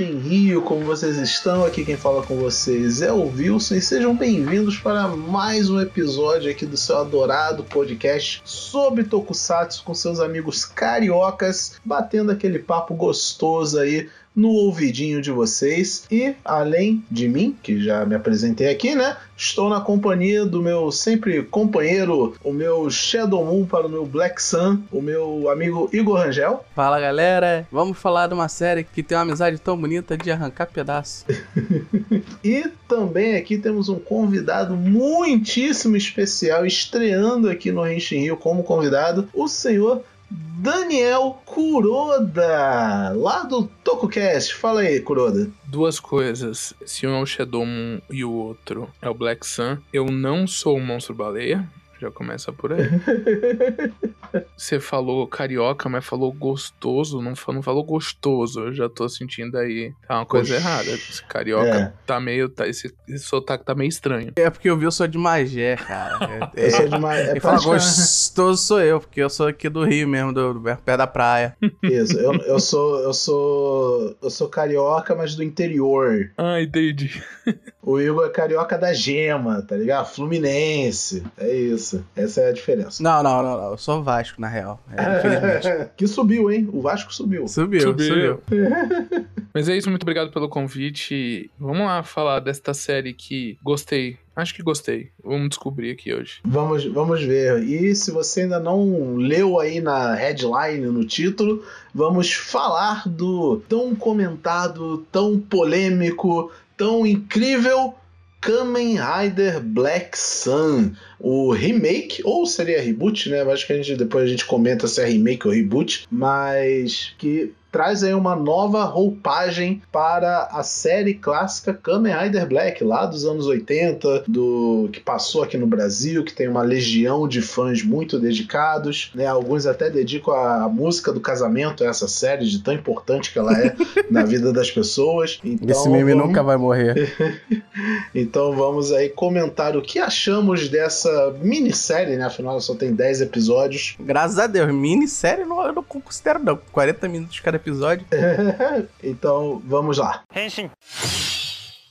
Henshin Rio, como vocês estão? Aqui quem fala com vocês é o Wilson e sejam bem-vindos para mais um episódio aqui do seu adorado podcast sobre Tokusatsu com seus amigos cariocas, batendo aquele papo gostoso aí no ouvidinho de vocês. E além de mim, que já me apresentei aqui, né? Estou na companhia do meu sempre companheiro, o meu Shadow Moon para o meu Black Sun, o meu amigo Igor Rangel. Fala galera, vamos falar de uma série que tem uma amizade tão bonita de arrancar pedaço. e também aqui temos um convidado muitíssimo especial, estreando aqui no Henshin Rio como convidado, o senhor Daniel Kuroda, lá do TokuCast. Fala aí, Kuroda. Duas coisas. Se um é o Shadow Moon e o outro é o Black Sun, eu não sou um monstro baleia. Já começa por aí. Você falou carioca, mas falou gostoso, não falou, não falou gostoso. Eu já tô sentindo aí tá uma coisa Oxi. errada. Esse carioca é. tá meio. Tá, esse, esse sotaque tá meio estranho. É porque eu vi, eu sou de Magé, cara. É, eu sou de Magé. É fala gostoso sou eu, porque eu sou aqui do Rio mesmo, do, do pé da praia. Isso, eu, eu sou. Eu sou. Eu sou carioca, mas do interior. Ah, entendi. O Igor é carioca da gema, tá ligado? Fluminense. É isso isso. Essa é a diferença. Não, não, não. não. Eu sou Vasco, na real. É, que subiu, hein? O Vasco subiu. Subiu, subiu. subiu. Mas é isso, muito obrigado pelo convite. Vamos lá falar desta série que gostei Acho que gostei. Vamos descobrir aqui hoje. Vamos, vamos ver. E se você ainda não leu aí na headline, no título, vamos falar do tão comentado, tão polêmico, tão incrível Kamen Rider Black Sun, o remake, ou seria reboot, né? Acho que a gente, depois a gente comenta se é remake ou reboot, mas que traz aí uma nova roupagem para a série clássica Kamen Rider Black, lá dos anos 80, do que passou aqui no Brasil, que tem uma legião de fãs muito dedicados, né? Alguns até dedicam a, música do casamento a essa série, de tão importante que ela é na vida das pessoas. Então, Esse meme vamos... nunca vai morrer. então vamos aí comentar o que achamos dessa minissérie, né? Afinal, só tem 10 episódios. Graças a Deus, minissérie não, eu não considero não. 40 minutos cada episódio. então, vamos lá. Henshin.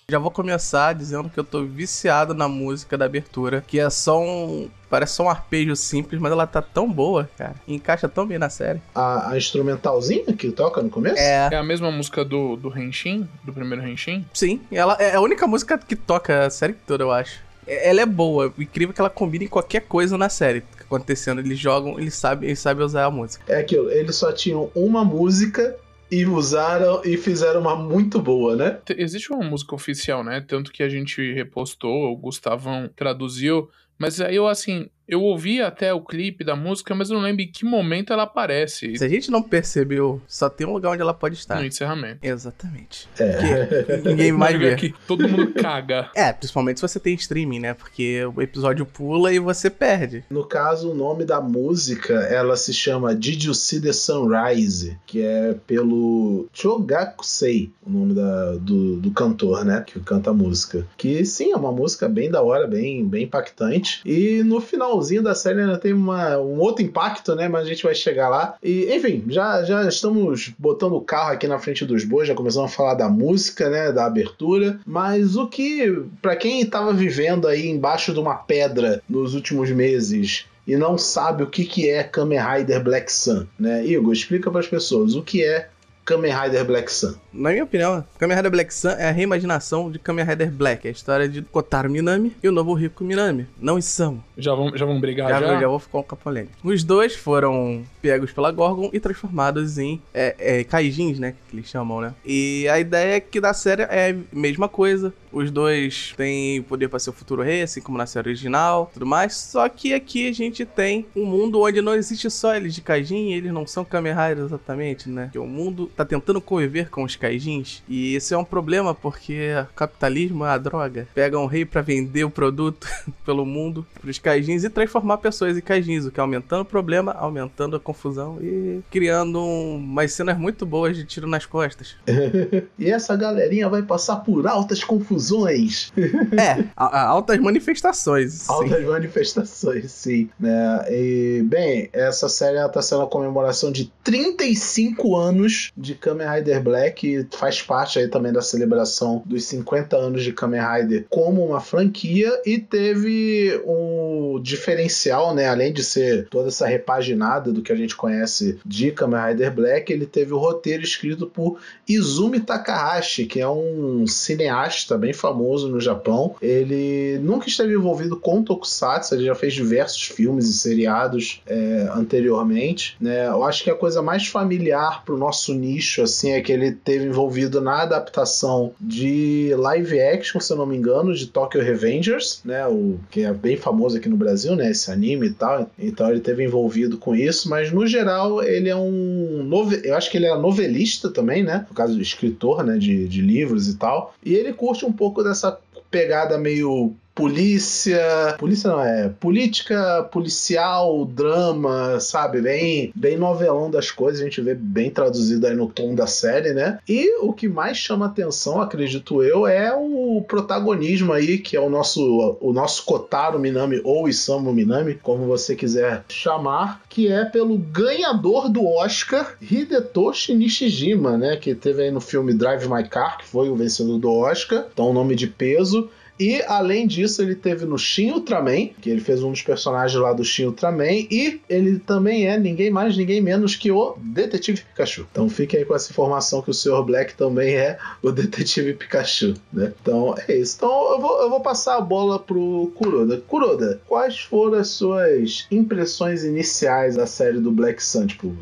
Já vou começar dizendo que eu tô viciado na música da abertura, que é só um. Parece só um arpejo simples, mas ela tá tão boa, cara. Encaixa tão bem na série. A, a instrumentalzinha que toca no começo? É. É a mesma música do, do Henshin? Do primeiro Henshin? Sim, ela é a única música que toca a série toda, eu acho. É, ela é boa, incrível que ela combina em qualquer coisa na série acontecendo. Eles jogam, eles sabem, eles sabem usar a música. É aquilo, eles só tinham uma música e usaram e fizeram uma muito boa, né? Existe uma música oficial, né? Tanto que a gente repostou, o Gustavão traduziu, mas aí eu assim, eu ouvi até o clipe da música, mas eu não lembro em que momento ela aparece. Se a gente não percebeu, só tem um lugar onde ela pode estar. No encerramento. Exatamente. É. ninguém mais vê. Que todo mundo caga. É, principalmente se você tem streaming, né? Porque o episódio pula e você perde. No caso, o nome da música, ela se chama Did You See The Sunrise? Que é pelo Chogakusei, o nome da, do, do cantor, né? Que canta a música. Que sim, é uma música bem da hora, bem, bem impactante. E no final finalzinho da série ainda tem uma, um outro impacto, né? Mas a gente vai chegar lá. E, enfim, já, já estamos botando o carro aqui na frente dos bois, já começamos a falar da música, né? Da abertura. Mas o que, para quem estava vivendo aí embaixo de uma pedra nos últimos meses e não sabe o que, que é Kamen Rider Black Sun, né? Igor, explica para as pessoas o que é Kamen Rider Black Sun. Na minha opinião, Kamen Rider Black Sun é a reimaginação de Kamen Rider Black, é a história de Kotaro Minami e o novo Rico Minami, não Isamu. Já vão, já vão brigar já? Já, já vou ficar um capolêmico. Os dois foram pegos pela Gorgon e transformados em é, é, kaijins, né, que eles chamam, né? E a ideia é que da série é a mesma coisa, os dois têm poder para ser o futuro rei, assim como na série original, tudo mais. Só que aqui a gente tem um mundo onde não existe só eles de Kaijin, eles não são Kamen Rider exatamente, né? Que o mundo tá tentando conviver com os Kaijins. E isso é um problema porque capitalismo é a droga. Pega um rei para vender o produto pelo mundo pros Kaijins e transformar pessoas em Kaijins, o que é aumentando o problema, aumentando a confusão e criando um, umas cenas muito boas de tiro nas costas. e essa galerinha vai passar por altas confusões. É, altas manifestações. Altas sim. manifestações, sim. Né? E, bem, essa série está sendo a comemoração de 35 anos de de Kamen Rider Black faz parte aí também da celebração dos 50 anos de Kamen Rider como uma franquia e teve um diferencial, né? Além de ser toda essa repaginada do que a gente conhece de Kamen Rider Black, ele teve o roteiro escrito por Izumi Takahashi, que é um cineasta bem famoso no Japão. Ele nunca esteve envolvido com Tokusatsu, ele já fez diversos filmes e seriados é, anteriormente, né? Eu acho que a coisa mais familiar pro nosso nicho, assim, é que ele teve envolvido na adaptação de live action, se eu não me engano, de Tokyo Revengers, né? O que é bem famoso aqui no Brasil, né? Esse anime e tal. Então ele teve envolvido com isso, mas no geral ele é um nove... eu acho que ele é novelista também, né? No caso, escritor, né? De, de livros e tal. E ele curte um pouco dessa pegada meio polícia. Polícia não, é política, policial, drama, sabe? Bem, bem novelão das coisas, a gente vê bem traduzido aí no tom da série, né? E o que mais chama atenção, acredito eu, é o protagonismo aí, que é o nosso, o nosso Kotaro Minami ou Isamu Minami, como você quiser chamar, que é pelo ganhador do Oscar, Hidetoshi Nishijima, né? Que teve aí no filme Drive My Car, que foi o vencedor do Oscar, então um nome de peso. E além disso, ele teve no Shin Ultraman, que ele fez um dos personagens lá do Shin Ultraman, e ele também é ninguém mais, ninguém menos que o Detetive Pikachu. Então fique aí com essa informação que o Sr. Black também é o Detetive Pikachu, né? Então é isso. Então eu vou, eu vou passar a bola pro Kuroda. Kuroda, quais foram as suas impressões iniciais da série do Black Sun? Tipo,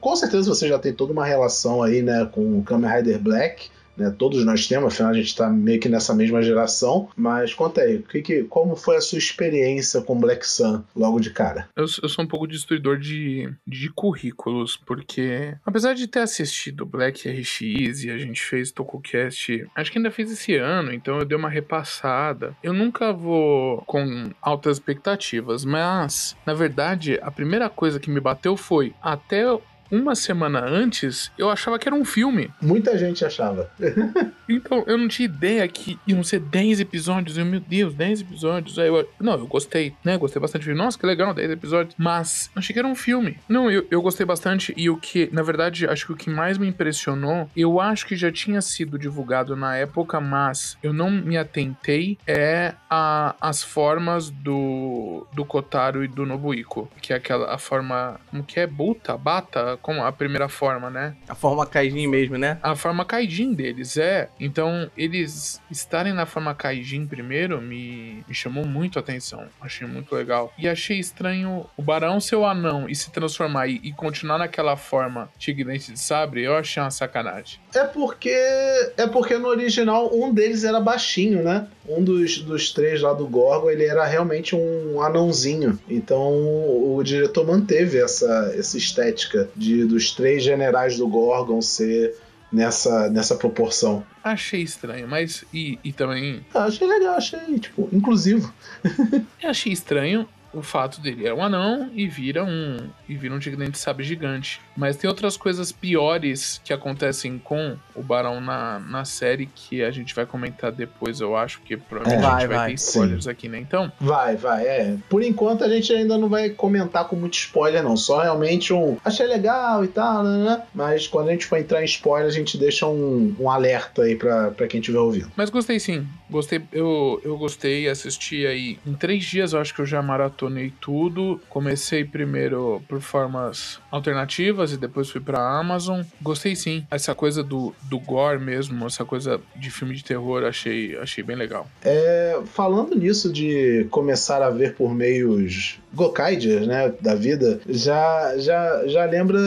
com certeza você já tem toda uma relação aí, né, com o Kamen Rider Black. Né? Todos nós temos, afinal a gente está meio que nessa mesma geração. Mas conta aí, que, que, como foi a sua experiência com Black Sun logo de cara? Eu, eu sou um pouco destruidor de, de currículos, porque apesar de ter assistido Black RX e a gente fez TokuCast, acho que ainda fez esse ano, então eu dei uma repassada. Eu nunca vou com altas expectativas, mas na verdade a primeira coisa que me bateu foi até uma semana antes, eu achava que era um filme. Muita gente achava. então, eu não tinha ideia que iam ser 10 episódios. Eu, meu Deus, 10 episódios. Aí eu, não, eu gostei, né? Gostei bastante. Nossa, que legal, 10 episódios. Mas achei que era um filme. Não, eu, eu gostei bastante. E o que, na verdade, acho que o que mais me impressionou, eu acho que já tinha sido divulgado na época, mas eu não me atentei, é a, as formas do, do Kotaro e do Nobuiko. Que é aquela a forma. Como que é? Buta? Bata? Como a primeira forma, né? A forma Kaijin mesmo, né? A forma Kaijin deles, é. Então, eles estarem na forma Kaijin primeiro me, me chamou muito a atenção. Achei muito legal. E achei estranho o Barão ser o anão e se transformar e, e continuar naquela forma tigre-dente de sabre, eu achei uma sacanagem. É porque. É porque no original um deles era baixinho, né? Um dos, dos três lá do Gorgon, ele era realmente um anãozinho. Então o diretor manteve essa, essa estética de dos três generais do Gorgon ser nessa, nessa proporção. Achei estranho, mas. E, e também. Ah, achei legal, achei, tipo, inclusivo. eu achei estranho o fato dele é um anão e vira um e vira um gigante sabre gigante. Mas tem outras coisas piores que acontecem com o Barão na, na série que a gente vai comentar depois, eu acho, que provavelmente é, a gente vai, vai ter spoilers sim. aqui, né? Então. Vai, vai, é. Por enquanto a gente ainda não vai comentar com muito spoiler, não. Só realmente um. Achei legal e tal, né? né? Mas quando a gente for entrar em spoiler, a gente deixa um, um alerta aí pra, pra quem estiver ouvindo. Mas gostei sim. Gostei, eu, eu gostei, assisti aí. Em três dias eu acho que eu já maratonei tudo. Comecei primeiro por formas alternativas e depois fui pra Amazon. Gostei sim. Essa coisa do, do gore mesmo, essa coisa de filme de terror, achei, achei bem legal. É, falando nisso de começar a ver por meios Gokaiders, né, da vida, já, já, já lembra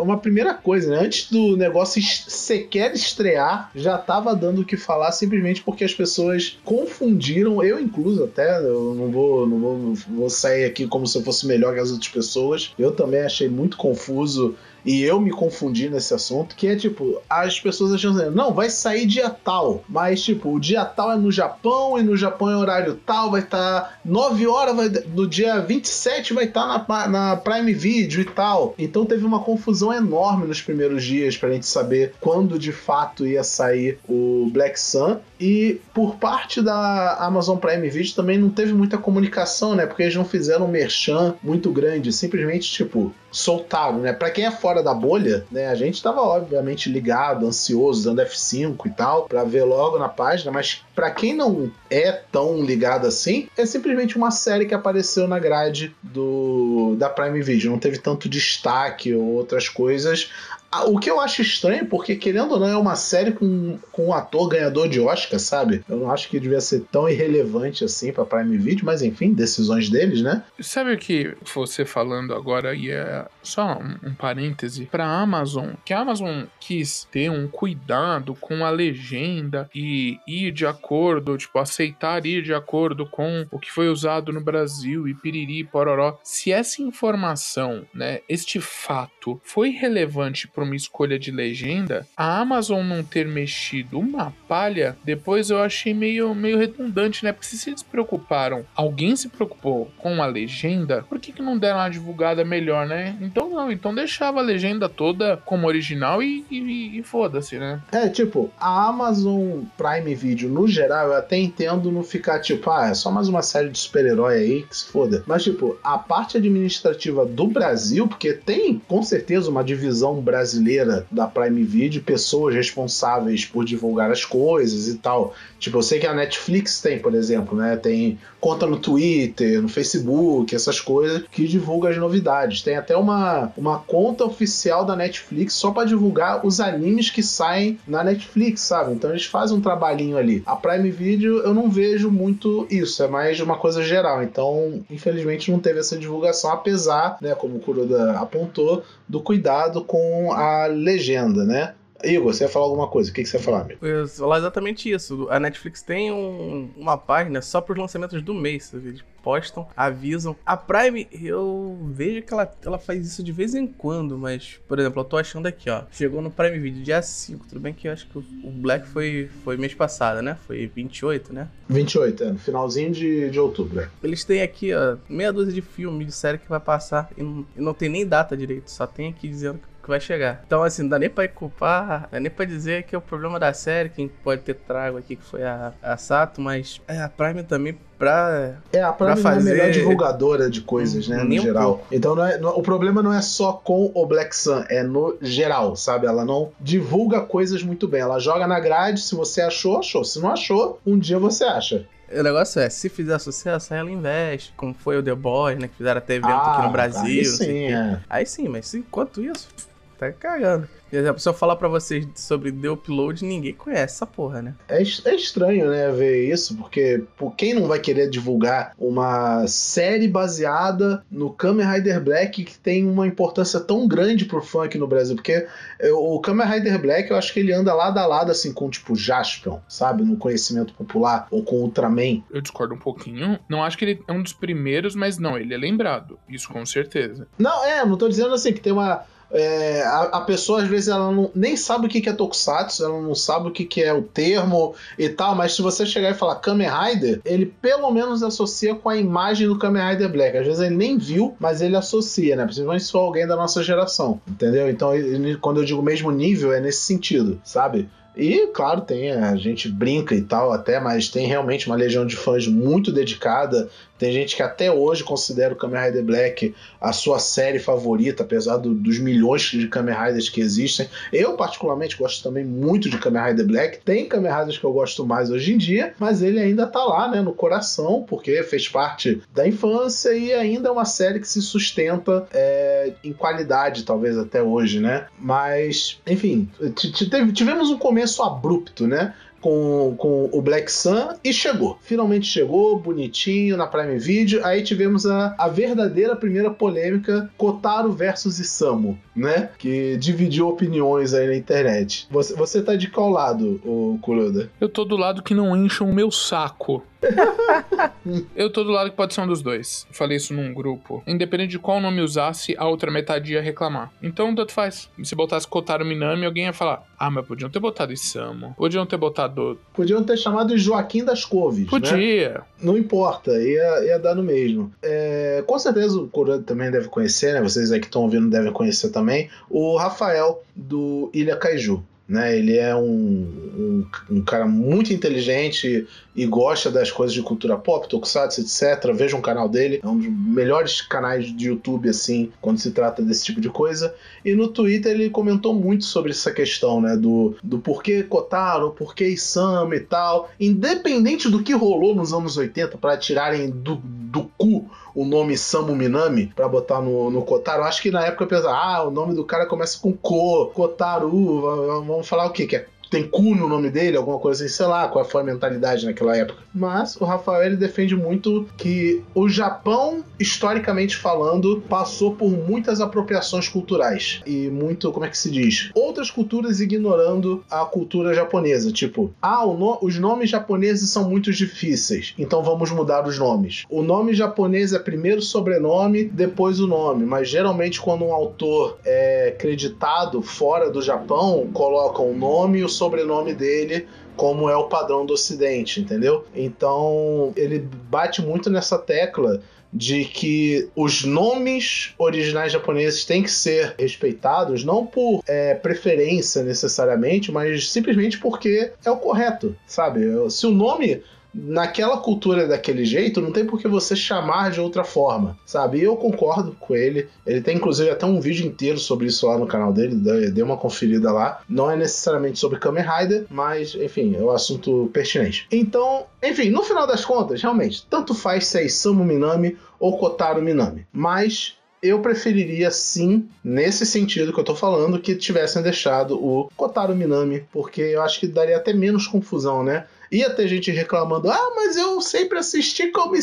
uma primeira coisa, né? Antes do negócio sequer estrear, já tava dando o que falar simplesmente porque as pessoas confundiram, eu incluso até, eu não vou, não vou, vou sair aqui como se eu fosse melhor que as outras pessoas. Eu também achei muito confuso e eu me confundi nesse assunto, que é tipo, as pessoas acham assim, não, vai sair dia tal, mas tipo, o dia tal é no Japão e no Japão é horário tal, vai estar tá 9 horas vai, do dia 27 vai estar tá na, na Prime Video e tal. Então teve uma confusão enorme nos primeiros dias pra gente saber quando de fato ia sair o Black Sun. E por parte da Amazon Prime Video também não teve muita comunicação, né? Porque eles não fizeram um merchan muito grande, simplesmente tipo, soltaram, né? Pra quem é fora fora da bolha, né? A gente tava obviamente ligado, ansioso, dando F5 e tal, para ver logo na página, mas para quem não é tão ligado assim, é simplesmente uma série que apareceu na grade do da Prime Video, não teve tanto destaque ou outras coisas. O que eu acho estranho, porque querendo ou não, é uma série com, com um ator ganhador de Oscar, sabe? Eu não acho que devia ser tão irrelevante assim pra Prime Video, mas enfim, decisões deles, né? Sabe o que você falando agora, e é só um, um parêntese, pra Amazon, que a Amazon quis ter um cuidado com a legenda e ir de acordo, tipo, aceitar ir de acordo com o que foi usado no Brasil e piriri, pororó. Se essa informação, né, este fato foi relevante pro para uma escolha de legenda, a Amazon não ter mexido uma palha, depois eu achei meio, meio redundante, né? Porque se eles se preocuparam, alguém se preocupou com a legenda, por que, que não deram uma divulgada melhor, né? Então não, então deixava a legenda toda como original e, e, e foda-se, né? É, tipo, a Amazon Prime Video, no geral, eu até entendo não ficar tipo, ah, é só mais uma série de super-herói aí que se foda. Mas, tipo, a parte administrativa do Brasil, porque tem com certeza uma divisão brasileira brasileira da Prime Video, pessoas responsáveis por divulgar as coisas e tal. Tipo, eu sei que a Netflix tem, por exemplo, né? Tem conta no Twitter, no Facebook, essas coisas que divulga as novidades. Tem até uma, uma conta oficial da Netflix só para divulgar os animes que saem na Netflix, sabe? Então eles fazem um trabalhinho ali. A Prime Video eu não vejo muito isso, é mais uma coisa geral. Então, infelizmente não teve essa divulgação, apesar, né, como o Kuroda apontou, do cuidado com legenda, né? Igor, você ia falar alguma coisa? O que, que você ia falar, amigo? Eu ia falar exatamente isso. A Netflix tem um, uma página só para os lançamentos do mês. Eles postam, avisam. A Prime, eu vejo que ela, ela faz isso de vez em quando, mas, por exemplo, eu tô achando aqui, ó. Chegou no Prime Video dia 5. Tudo bem que eu acho que o Black foi, foi mês passado, né? Foi 28, né? 28, é. No finalzinho de, de outubro, é. Eles têm aqui, ó, meia dúzia de filmes de série que vai passar e não, e não tem nem data direito. Só tem aqui dizendo que que vai chegar. Então, assim, não dá nem pra culpar, não dá nem pra dizer que é o problema da série, quem pode ter trago aqui que foi a, a Sato, mas é, a Prime também pra. É, a Prime fazer... é a melhor divulgadora de coisas, né, no geral. Um então, não é, não, o problema não é só com o Black Sun, é no geral, sabe? Ela não divulga coisas muito bem. Ela joga na grade, se você achou, achou. Se não achou, um dia você acha. O negócio é, se fizer sucesso, ela investe, como foi o The Boys, né? Que fizeram até evento ah, aqui no Brasil. Aí sim, é. Aí sim, mas enquanto isso, tá cagando. Por exemplo, se eu falar pra vocês sobre The Upload, ninguém conhece essa porra, né? É, é estranho, né, ver isso, porque por quem não vai querer divulgar uma série baseada no Kamen Rider Black que tem uma importância tão grande pro fã aqui no Brasil? Porque o Kamen Rider Black, eu acho que ele anda lado a lado, assim, com, tipo, Jaspion, sabe? No conhecimento popular, ou com Ultraman. Eu discordo um pouquinho. Não acho que ele é um dos primeiros, mas não, ele é lembrado. Isso com certeza. Não, é, não tô dizendo assim que tem uma é, a, a, pessoa às vezes ela não, nem sabe o que, que é Tokusatsu, ela não sabe o que, que é o termo e tal, mas se você chegar e falar Kamen Rider, ele pelo menos associa com a imagem do Kamen Rider Black. Às vezes ele nem viu, mas ele associa, né? Principalmente se for alguém da nossa geração, entendeu? Então, ele, quando eu digo mesmo nível, é nesse sentido, sabe? E, claro, tem, a gente brinca e tal até, mas tem realmente uma legião de fãs muito dedicada tem gente que até hoje considera o Kamen Rider Black a sua série favorita, apesar do, dos milhões de Kamen Riders que existem. Eu, particularmente, gosto também muito de Kamen Rider Black. Tem Kamen Riders que eu gosto mais hoje em dia, mas ele ainda tá lá, né, no coração, porque fez parte da infância e ainda é uma série que se sustenta é, em qualidade, talvez até hoje, né? Mas, enfim, tivemos um começo abrupto, né? com, com o Black Sun e chegou. Finalmente chegou, bonitinho, na Prime Video. Aí tivemos a, a verdadeira primeira polêmica, Kotaro versus Isamu, né? Que dividiu opiniões aí na internet. Você, você tá de qual lado, o Kuroda? Eu tô do lado que não encham o meu saco. eu tô do lado que pode ser um dos dois. Eu falei isso num grupo. Independente de qual nome usasse, a outra metade ia reclamar. Então, tanto faz. Se botasse Kotaro Minami, alguém ia falar: Ah, mas podiam ter botado Isamu. Podiam ter botado. Podiam ter chamado Joaquim das Couves. Né? Podia. Né? Não importa, ia, ia dar no mesmo. É, com certeza o Kuroda também deve conhecer, né? Vocês aí que estão ouvindo devem conhecer também. O Rafael do Ilha Kaiju né? Ele é um, um, um, cara muito inteligente e gosta das coisas de cultura pop, tokusatsu, etc. Veja um canal dele, é um dos melhores canais de YouTube, assim, quando se trata desse tipo de coisa. E no Twitter ele comentou muito sobre essa questão, né? Do, do porquê Kotaro, porquê Isama e tal. Independente do que rolou nos anos 80 para tirarem do, do cu o nome Samu Minami para botar no, no Kotaro. Acho que na época eu pensava, ah, o nome do cara começa com Ko, Kotaru, vamos falar o quê? Que é tem cu no nome dele, alguma coisa assim, sei lá qual foi a mentalidade naquela época. Mas o Rafael ele defende muito que o Japão, historicamente falando, passou por muitas apropriações culturais e muito, como é que se diz? Outras culturas ignorando a cultura japonesa, tipo, ah, no os nomes japoneses são muito difíceis, então vamos mudar os nomes. O nome japonês é primeiro o sobrenome, depois o nome, mas geralmente quando um autor é creditado fora do Japão, colocam o nome e o sobrenome dele como é o padrão do Ocidente, entendeu? Então ele bate muito nessa tecla de que os nomes originais japoneses têm que ser respeitados, não por é, preferência necessariamente, mas simplesmente porque é o correto, sabe? Se o nome naquela cultura daquele jeito, não tem por que você chamar de outra forma, sabe? E eu concordo com ele. Ele tem inclusive até um vídeo inteiro sobre isso lá no canal dele, dê uma conferida lá. Não é necessariamente sobre Kamen Rider, mas enfim, é um assunto pertinente. Então, enfim, no final das contas, realmente, tanto faz se é Isamu Minami ou Kotaro Minami. Mas eu preferiria sim, nesse sentido que eu tô falando, que tivessem deixado o Kotaro Minami, porque eu acho que daria até menos confusão, né? Ia ter gente reclamando, ah, mas eu sempre assisti como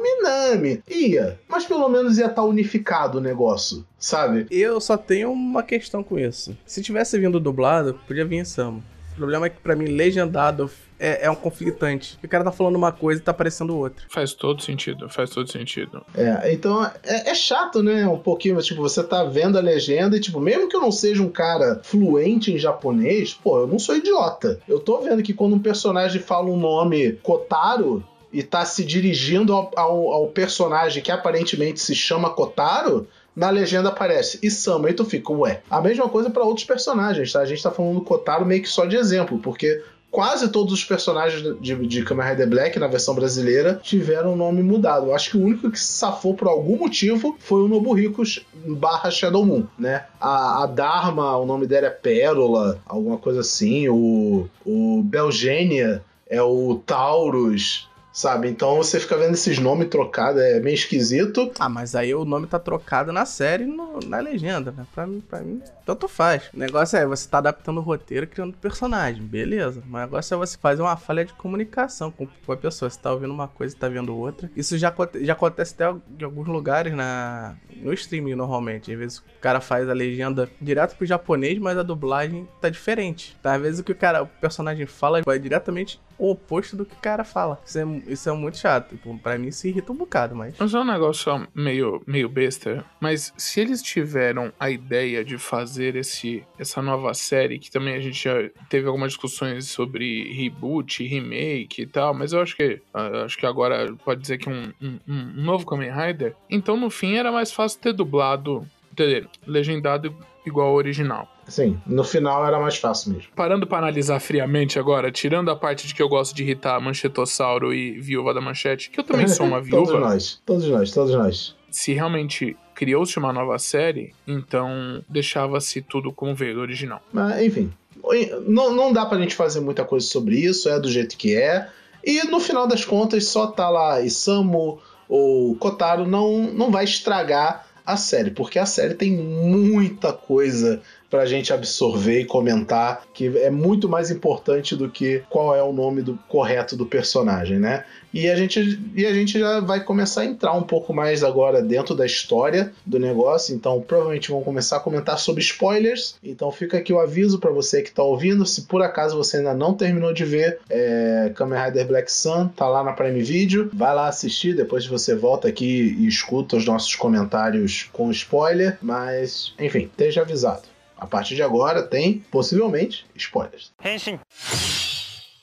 Minami. Ia, mas pelo menos ia estar tá unificado o negócio, sabe? Eu só tenho uma questão com isso. Se tivesse vindo dublado, podia vir Isamu. O problema é que para mim, legendado é, é, um conflitante. O cara tá falando uma coisa e tá parecendo outra. Faz todo sentido, faz todo sentido. É, então é, é, chato, né? Um pouquinho, tipo, você tá vendo a legenda e, tipo, mesmo que eu não seja um cara fluente em japonês, pô, eu não sou idiota. Eu tô vendo que quando um personagem fala um nome Kotaro, e tá se dirigindo ao, ao, ao personagem que aparentemente se chama Kotaro, na legenda aparece Isama, e tu fica, ué. A mesma coisa para outros personagens, tá? A gente tá falando do Kotaro meio que só de exemplo, porque quase todos os personagens de, de Kamen Rider Black na versão brasileira tiveram o nome mudado. Acho que o único que safou por algum motivo foi o Nobuhiko barra Shadow Moon, né? A, a, Dharma, o nome dela é Pérola, alguma coisa assim. O, o Belgênia é o Taurus sabe? Então você fica vendo esses nomes trocados, é meio esquisito. Ah, mas aí o nome tá trocado na série no, na legenda, né? Pra mim, pra mim, tanto faz. O negócio é você tá adaptando o roteiro, criando personagem, beleza. O negócio é você fazer uma falha de comunicação com, com a pessoa. Você tá ouvindo uma coisa e tá vendo outra. Isso já, já acontece até em alguns lugares na, no streaming, normalmente. Às vezes o cara faz a legenda direto pro japonês, mas a dublagem tá diferente. Tá? Às vezes o que o cara, o personagem fala vai diretamente o oposto do que o cara fala. Isso é, isso é muito chato. Tipo, pra mim isso irrita um bocado, mas. Mas é um negócio meio, meio besta. Mas se eles tiveram a ideia de fazer esse, essa nova série, que também a gente já teve algumas discussões sobre reboot, remake e tal, mas eu acho que acho que agora pode dizer que um, um, um novo Kamen Rider. Então no fim era mais fácil ter dublado, entendeu? Legendado igual ao original. Sim, no final era mais fácil mesmo. Parando para analisar friamente agora, tirando a parte de que eu gosto de irritar Manchetossauro e Viúva da Manchete, que eu também sou uma viúva. todos nós, todos nós, todos nós. Se realmente criou-se uma nova série, então deixava-se tudo como veio do original. Mas, enfim, não, não dá pra gente fazer muita coisa sobre isso, é do jeito que é. E no final das contas, só tá lá Isamu ou Kotaro não, não vai estragar a série, porque a série tem muita coisa pra gente absorver e comentar, que é muito mais importante do que qual é o nome do correto do personagem, né? E a gente, e a gente já vai começar a entrar um pouco mais agora dentro da história do negócio. Então, provavelmente vamos começar a comentar sobre spoilers. Então, fica aqui o aviso para você que está ouvindo. Se por acaso você ainda não terminou de ver é, Kamen Rider Black Sun, tá lá na Prime Video. Vai lá assistir. Depois você volta aqui e escuta os nossos comentários com spoiler. Mas, enfim, esteja avisado. A partir de agora tem, possivelmente, spoilers. Henshin.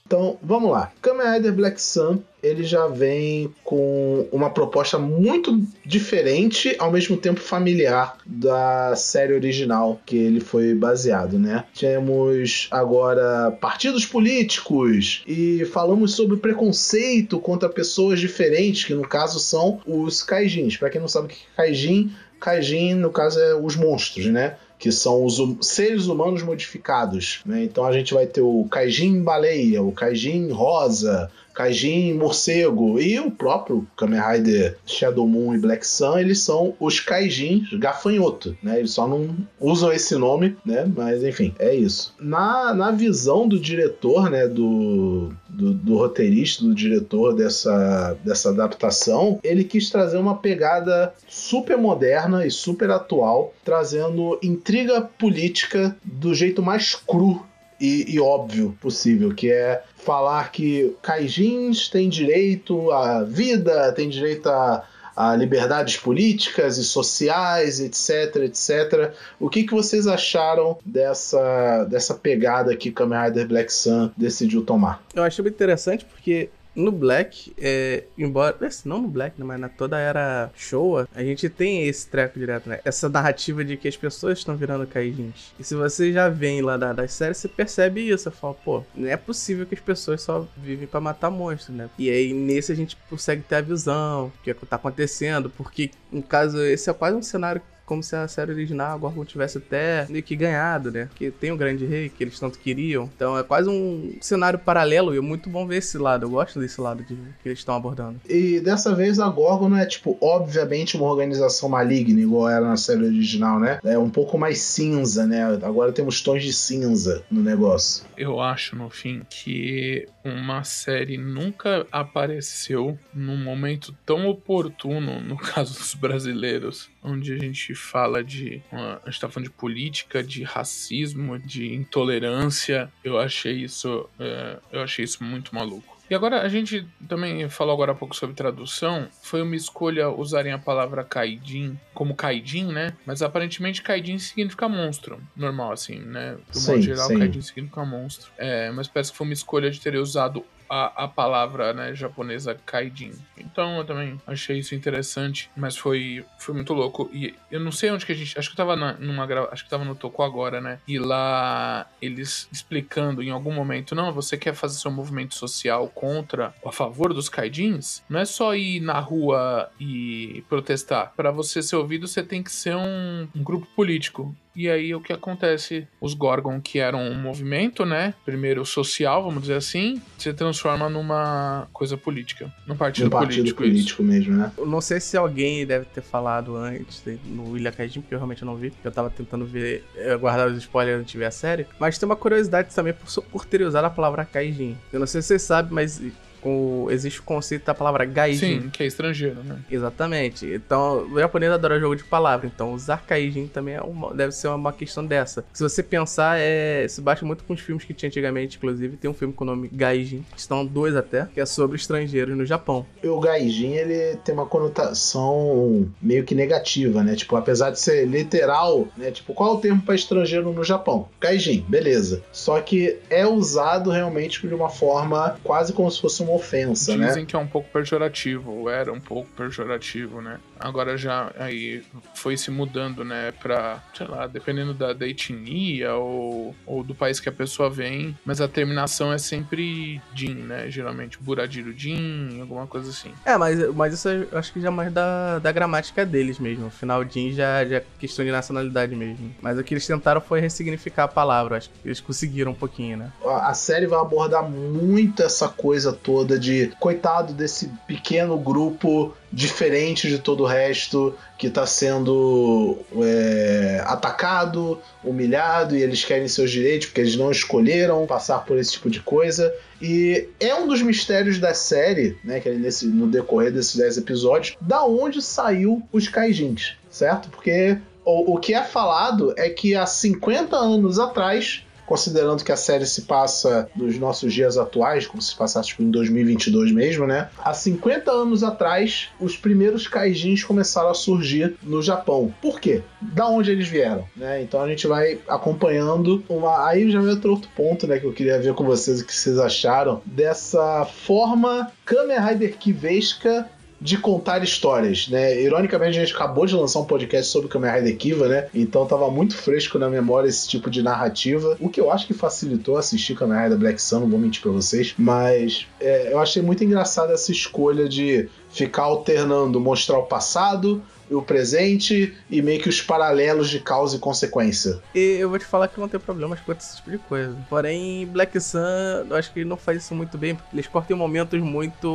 Então, vamos lá. Kamen Rider Black Sun ele já vem com uma proposta muito diferente, ao mesmo tempo familiar da série original que ele foi baseado, né? Temos agora partidos políticos e falamos sobre preconceito contra pessoas diferentes, que no caso são os kaijins. Para quem não sabe o que é kaijin, kaijin no caso é os monstros, né? Que são os hum seres humanos modificados. Né? Então a gente vai ter o Kaijin Baleia, o Kaijin Rosa, Kaijin Morcego e o próprio Kamen Rider Shadow Moon e Black Sun, eles são os Kaijin gafanhoto, né? Eles só não usam esse nome, né? Mas enfim, é isso. Na, na visão do diretor, né? Do, do, do roteirista, do diretor dessa, dessa adaptação, ele quis trazer uma pegada super moderna e super atual, trazendo intriga política do jeito mais cru e, e, óbvio possível, que é falar que kaijins têm direito à vida, têm direito a, a liberdades políticas e sociais, etc, etc. O que, que vocês acharam dessa, dessa pegada que Kamen Rider Black Sun decidiu tomar? Eu achei muito interessante porque no Black, é, embora. Não no Black, né, mas na toda era Showa, a gente tem esse treco direto, né? Essa narrativa de que as pessoas estão virando Kaijins. E se você já vem lá da, das séries, você percebe isso. Você fala, pô, não é possível que as pessoas só vivem para matar monstros, né? E aí nesse a gente consegue ter a visão, o que tá acontecendo, porque, no caso, esse é quase um cenário como se a série original Gorgon tivesse até meio que ganhado, né? Que tem o Grande Rei, que eles tanto queriam. Então é quase um cenário paralelo e é muito bom ver esse lado. Eu gosto desse lado de, que eles estão abordando. E dessa vez a Gorgon não é, tipo, obviamente uma organização maligna, igual era na série original, né? É um pouco mais cinza, né? Agora temos tons de cinza no negócio. Eu acho, no fim, que uma série nunca apareceu num momento tão oportuno, no caso dos brasileiros, onde a gente fala de. Uma, a gente tá falando de política, de racismo, de intolerância. Eu achei isso. É, eu achei isso muito maluco. E agora a gente também falou agora há pouco sobre tradução. Foi uma escolha usarem a palavra kaidin como kaidin, né? Mas aparentemente kaidin significa monstro. Normal, assim, né? Do sim, modo geral, sim. kaidin significa monstro. É, mas parece que foi uma escolha de ter usado a, a palavra né, japonesa kaijin. Então eu também achei isso interessante, mas foi, foi muito louco. E eu não sei onde que a gente. Acho que eu tava na, numa Acho que tava no Toco agora, né? E lá eles explicando em algum momento: não, você quer fazer seu movimento social contra, a favor dos kaijins? Não é só ir na rua e protestar. Para você ser ouvido, você tem que ser um, um grupo político. E aí o que acontece? Os Gorgon, que eram um movimento, né? Primeiro social, vamos dizer assim, se transforma numa coisa política. Num partido, um partido político. político mesmo, né? Eu não sei se alguém deve ter falado antes no Ilha Kaijin, porque eu realmente não vi. Eu tava tentando ver, eh, guardar os spoilers antes de ver a série. Mas tem uma curiosidade também por, por ter usado a palavra Kaijin. Eu não sei se vocês sabem, mas o, existe o conceito da palavra gaijin. Sim, que é estrangeiro, né? Exatamente. Então, o japonês adora jogo de palavra. Então, usar gaijin também é uma, deve ser uma questão dessa. Se você pensar, é, se bate muito com os filmes que tinha antigamente, inclusive. Tem um filme com o nome Gaijin, estão dois até, que é sobre estrangeiros no Japão. E o gaijin, ele tem uma conotação meio que negativa, né? Tipo, apesar de ser literal, né? Tipo, qual é o termo para estrangeiro no Japão? Gaijin, beleza. Só que é usado realmente de uma forma quase como se fosse um uma ofensa, Dizem né? Dizem que é um pouco pejorativo, era um pouco pejorativo, né? Agora já aí foi se mudando, né, pra, sei lá, dependendo da, da etnia ou, ou do país que a pessoa vem, mas a terminação é sempre Jin, né? Geralmente Buradiro Jin, alguma coisa assim. É, mas, mas isso eu acho que já é mais da, da gramática deles mesmo. O final Jin já, já é questão de nacionalidade mesmo. Mas o que eles tentaram foi ressignificar a palavra. Acho que eles conseguiram um pouquinho, né? A série vai abordar muito essa coisa toda de coitado desse pequeno grupo diferente de todo o resto que está sendo é, atacado, humilhado e eles querem seus direitos porque eles não escolheram passar por esse tipo de coisa. E é um dos mistérios da série, né, que é nesse, no decorrer desses 10 episódios, da onde saiu os Kaijins, certo? Porque o, o que é falado é que há 50 anos atrás considerando que a série se passa nos nossos dias atuais, como se passasse tipo, em 2022 mesmo, né? Há 50 anos atrás, os primeiros kaijins começaram a surgir no Japão. Por quê? Da onde eles vieram, né? Então a gente vai acompanhando uma... Aí já vai outro ponto, né, que eu queria ver com vocês o que vocês acharam dessa forma Kamen Rider Kivesca de contar histórias, né? Ironicamente, a gente acabou de lançar um podcast sobre Kamen Rider Kiva, né? Então tava muito fresco na memória esse tipo de narrativa, o que eu acho que facilitou assistir Kamen Rider Black Sun, não vou mentir pra vocês, mas é, eu achei muito engraçada essa escolha de ficar alternando, mostrar o passado, o presente e meio que os paralelos de causa e consequência. E eu vou te falar que não tem problemas com esse tipo de coisa. Porém, Black Sun, eu acho que ele não faz isso muito bem, porque eles cortam momentos muito.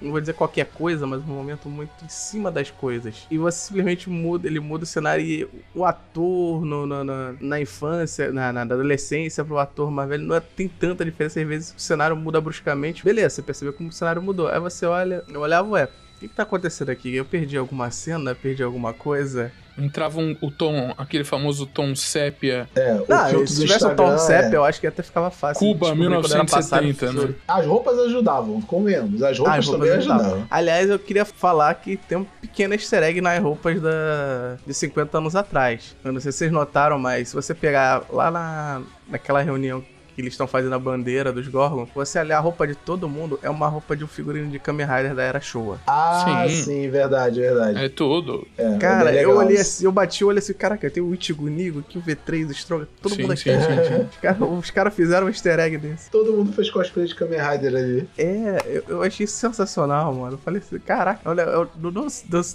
Não vou dizer qualquer coisa, mas um momento muito em cima das coisas. E você simplesmente muda, ele muda o cenário e o ator no, no, na, na infância, na, na adolescência, pro ator mais velho, não é, tem tanta diferença. Às vezes o cenário muda bruscamente. Beleza, você percebeu como o cenário mudou. Aí você olha, eu olhava, ué, que, que tá acontecendo aqui? Eu perdi alguma cena? Perdi alguma coisa? Entrava um, o tom, aquele famoso tom sépia. É, o Ah, se tivesse um Instagram tom sépia, é- eu acho que até ficava fácil. Cuba, de descobrir quando era passado e 1970, futuro. né? As roupas ajudavam, convenhamos. As roupas, Ah, as roupas também ajudavam. ajudavam. Aliás, eu queria falar que tem um pequeno easter egg nas roupas da... de 50 anos atrás. Eu não sei se vocês notaram, mas se você pegar lá na... naquela reunião que eles estão fazendo a bandeira dos Gorgon, você olhar a roupa de todo mundo, é uma roupa de um figurino de Kamen Rider da Era Showa. Ah, Sim. sim, verdade, verdade. É tudo. É, Cara, é eu olhei assim, eu bati o olho assim, caraca, tem o Ichigo Nigo aqui, o V3, o Stroga, todo Sim, mundo aqui. sim, sim, sim. Os caras cara fizeram um easter egg desse. Todo mundo fez cosplay de Kamen Rider ali. É, eu, eu achei sensacional, mano. Eu falei assim, caraca, olha, eu, não, não,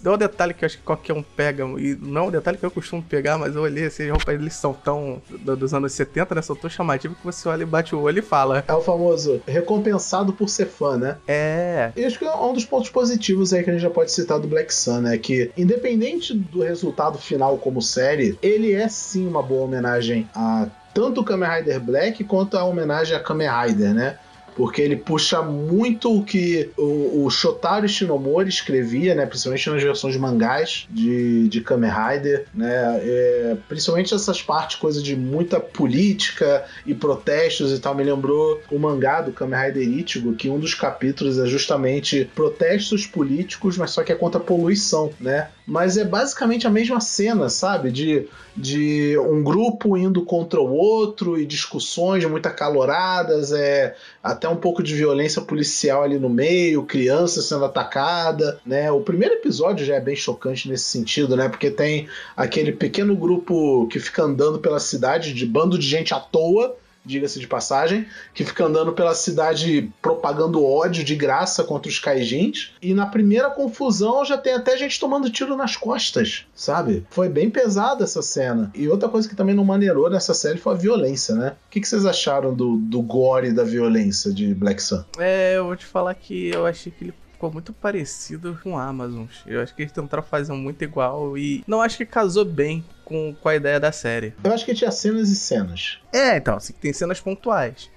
não é um detalhe que eu acho que qualquer um pega, e não é um detalhe que eu costumo pegar, mas eu olhei assim, as roupas eles são tão do- dos anos 70, né? São tão chamativos que você olha e bate o olho e fala. É o famoso recompensado por ser fã, né? É. E acho que é um dos pontos positivos aí que a gente já pode citar do Black Sun, né? Que, independente do resultado final como série, ele é sim uma boa homenagem a tanto o Kamen Rider Black quanto a homenagem a Kamen Rider, né? Porque ele puxa muito o que o, o Shotaro Shinomori escrevia, né? Principalmente nas versões mangás de, de Kamen Rider, né? É, principalmente essas partes, coisa de muita política e protestos e tal. Me lembrou o mangá do Kamen Rider Ichigo, que um dos capítulos é justamente protestos políticos, mas só que é contra a poluição, né? Mas é basicamente a mesma cena, sabe? De, de um grupo indo contra o outro e discussões muito acaloradas, é até um pouco de violência policial ali no meio, criança sendo atacada, né? O primeiro episódio já é bem chocante nesse sentido, né? Porque tem aquele pequeno grupo que fica andando pela cidade de bando de gente à toa, diga-se de passagem, que fica andando pela cidade propagando ódio de graça contra os kaijins. E na primeira confusão já tem até gente tomando tiro nas costas, sabe? Foi bem pesada essa cena. E outra coisa que também não maneirou nessa série foi a violência, né? O que, que vocês acharam do, do gore e da violência de Black Sun? É, eu vou te falar que eu achei que ele ficou muito parecido com Amazon. Eu acho que eles tentaram fazer muito igual e não acho que casou bem com, com a ideia da série. Eu acho que tinha cenas e cenas. É, então, assim, tem cenas pontuais.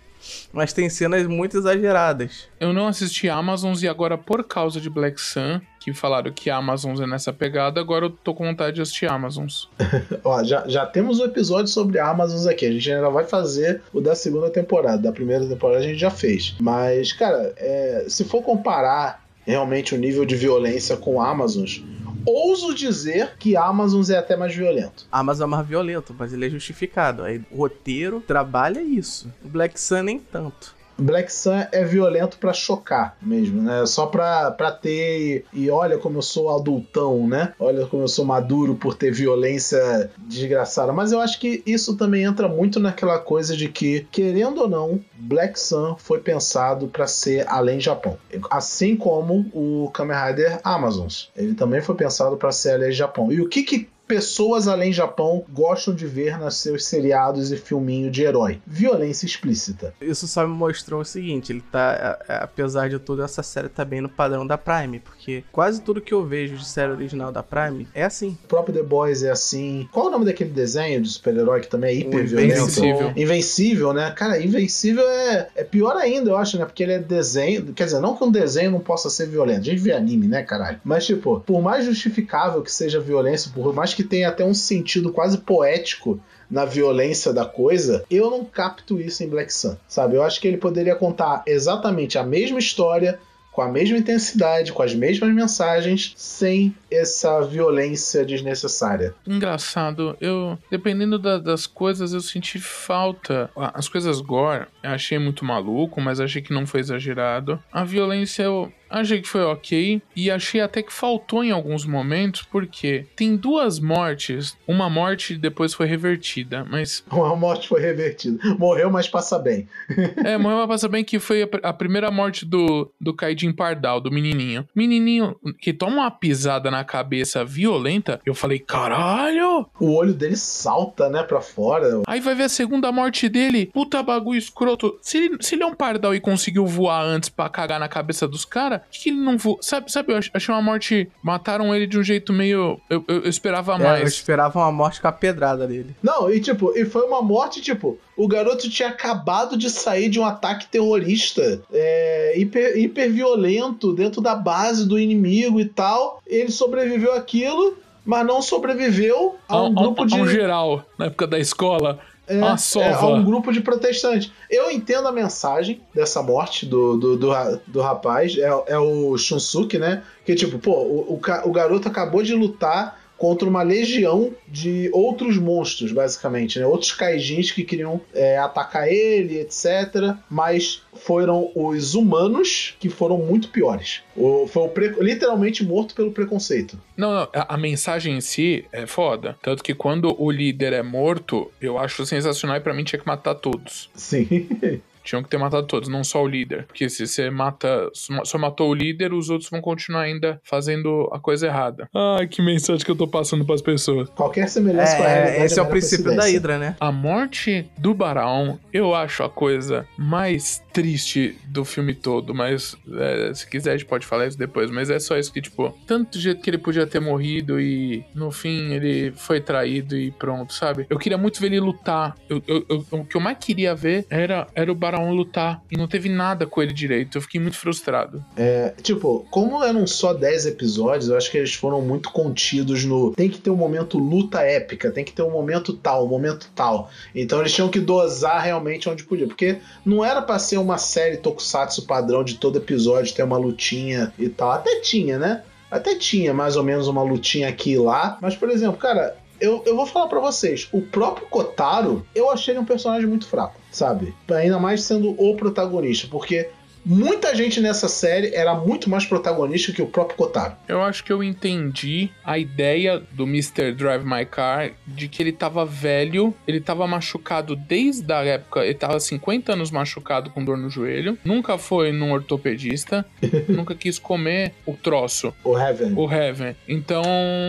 Mas tem cenas muito exageradas. Eu não assisti Amazons e agora, por causa de Black Sun, que falaram que Amazons é nessa pegada, agora eu tô com vontade de assistir Amazons. Ó, já, já temos um episódio sobre Amazons aqui. A gente ainda vai fazer o da segunda temporada. Da primeira temporada a gente já fez. Mas, cara, é, se for comparar realmente o nível de violência com Amazons, ouso dizer que Amazons é até mais violento. Amazon é mais violento, mas ele é justificado. Aí o roteiro trabalha isso. O Black Sun nem tanto. Black Sun é violento pra chocar mesmo, né? Só pra, pra ter. E olha como eu sou adultão, né? Olha como eu sou maduro por ter violência desgraçada. Mas eu acho que isso também entra muito naquela coisa de que, querendo ou não, Black Sun foi pensado pra ser além Japão. Assim como o Kamen Rider Amazons. Ele também foi pensado pra ser além Japão. E o que que pessoas além Japão gostam de ver nos seus seriados e filminho de herói? Violência explícita. Isso só me mostrou o seguinte, ele tá, apesar de tudo, essa série tá bem no padrão da Prime, porque quase tudo que eu vejo de série original da Prime é assim. O próprio The Boys é assim. Qual é o nome daquele desenho de super-herói que também é hiper Invencível. violento? Invencível, né? Cara, Invencível é, é pior ainda, eu acho, né? Porque ele é desenho. Quer dizer, não que um desenho não possa ser violento. A gente vê anime, né, caralho? Mas, tipo, por mais justificável que seja a violência, por mais que tenha até um sentido quase poético na violência da coisa, eu não capto isso em Black Sun, sabe? Eu acho que ele poderia contar exatamente a mesma história com a mesma intensidade, com as mesmas mensagens, sem essa violência desnecessária. Engraçado, eu, dependendo da, das coisas, eu senti falta. As coisas gore, eu achei muito maluco, mas achei que não foi exagerado. A violência, eu Achei que foi ok e achei até que faltou em alguns momentos, porque tem duas mortes. Uma morte depois foi revertida, mas. Uma morte foi revertida. Morreu, mas passa bem. é, morreu, mas passa bem que foi a, a primeira morte do, do Kaidin Pardal, do menininho. Menininho que toma uma pisada na cabeça violenta. Eu falei, caralho! O olho dele salta, né, pra fora. Aí vai ver a segunda morte dele. Puta bagulho escroto. Se se ele é um Pardal e conseguiu voar antes pra cagar na cabeça dos caras, que, que ele não voou? Sabe, sabe, eu achei uma morte. Mataram ele de um jeito meio. Eu, eu, eu esperava mais. É, eu esperava uma morte com a pedrada dele. Não, e tipo, e foi uma morte, tipo, o garoto tinha acabado de sair de um ataque terrorista é, hiper, hiper violento dentro da base do inimigo e tal. Ele sobreviveu àquilo mas não sobreviveu a um, a, grupo a, de. A um geral, na época da escola. É, é, a um grupo de protestantes. Eu entendo a mensagem dessa morte do, do, do, do rapaz, é, é o Shunsuke, né? Que tipo, pô, o, o, o garoto acabou de lutar contra uma legião de outros monstros, basicamente, né? Outros kaijins que queriam é, atacar ele, etc. Mas foram os humanos que foram muito piores. O, foi o pre... literalmente morto pelo preconceito. Não, não, a, a, mensagem em si é foda. Tanto que quando o líder é morto, eu acho sensacional e pra mim tinha que matar todos. Sim. Tinham que ter matado todos, não só o líder. Porque se você mata, só matou o líder, os outros vão continuar ainda fazendo a coisa errada. Ai, que mensagem que eu tô passando pras pessoas. Qualquer semelhança é, com a realidade. Esse é o princípio da Hydra, né? A morte do Barão, eu acho a coisa mais triste do filme todo, mas é, se quiser a gente pode falar isso depois, mas é só isso que, tipo, tanto jeito que ele podia ter morrido e no fim ele foi traído e pronto, sabe? Eu queria muito ver ele lutar. Eu, eu, eu, o que eu mais queria ver era, era o Barão lutar e não teve nada com ele direito. Eu fiquei muito frustrado. É, tipo, como eram só 10 episódios, eu acho que eles foram muito contidos no. Tem que ter um momento luta épica, tem que ter um momento tal, um momento tal. Então eles tinham que dosar realmente onde podia. Porque não era pra ser uma série tokusatsu padrão de todo episódio ter uma lutinha e tal. Até tinha, né? Até tinha mais ou menos uma lutinha aqui e lá. Mas, por exemplo, cara, eu, eu vou falar para vocês, o próprio Kotaro, eu achei ele um personagem muito fraco, sabe? Ainda mais sendo o protagonista, porque muita gente nessa série era muito mais protagonista que o próprio Kotaro. Eu acho que eu entendi a ideia do Mr. Drive My Car de que ele tava velho, ele tava machucado desde a época, ele tava 50 anos machucado com dor no joelho, nunca foi num ortopedista, nunca quis comer o troço. O Heaven. O Heaven. Então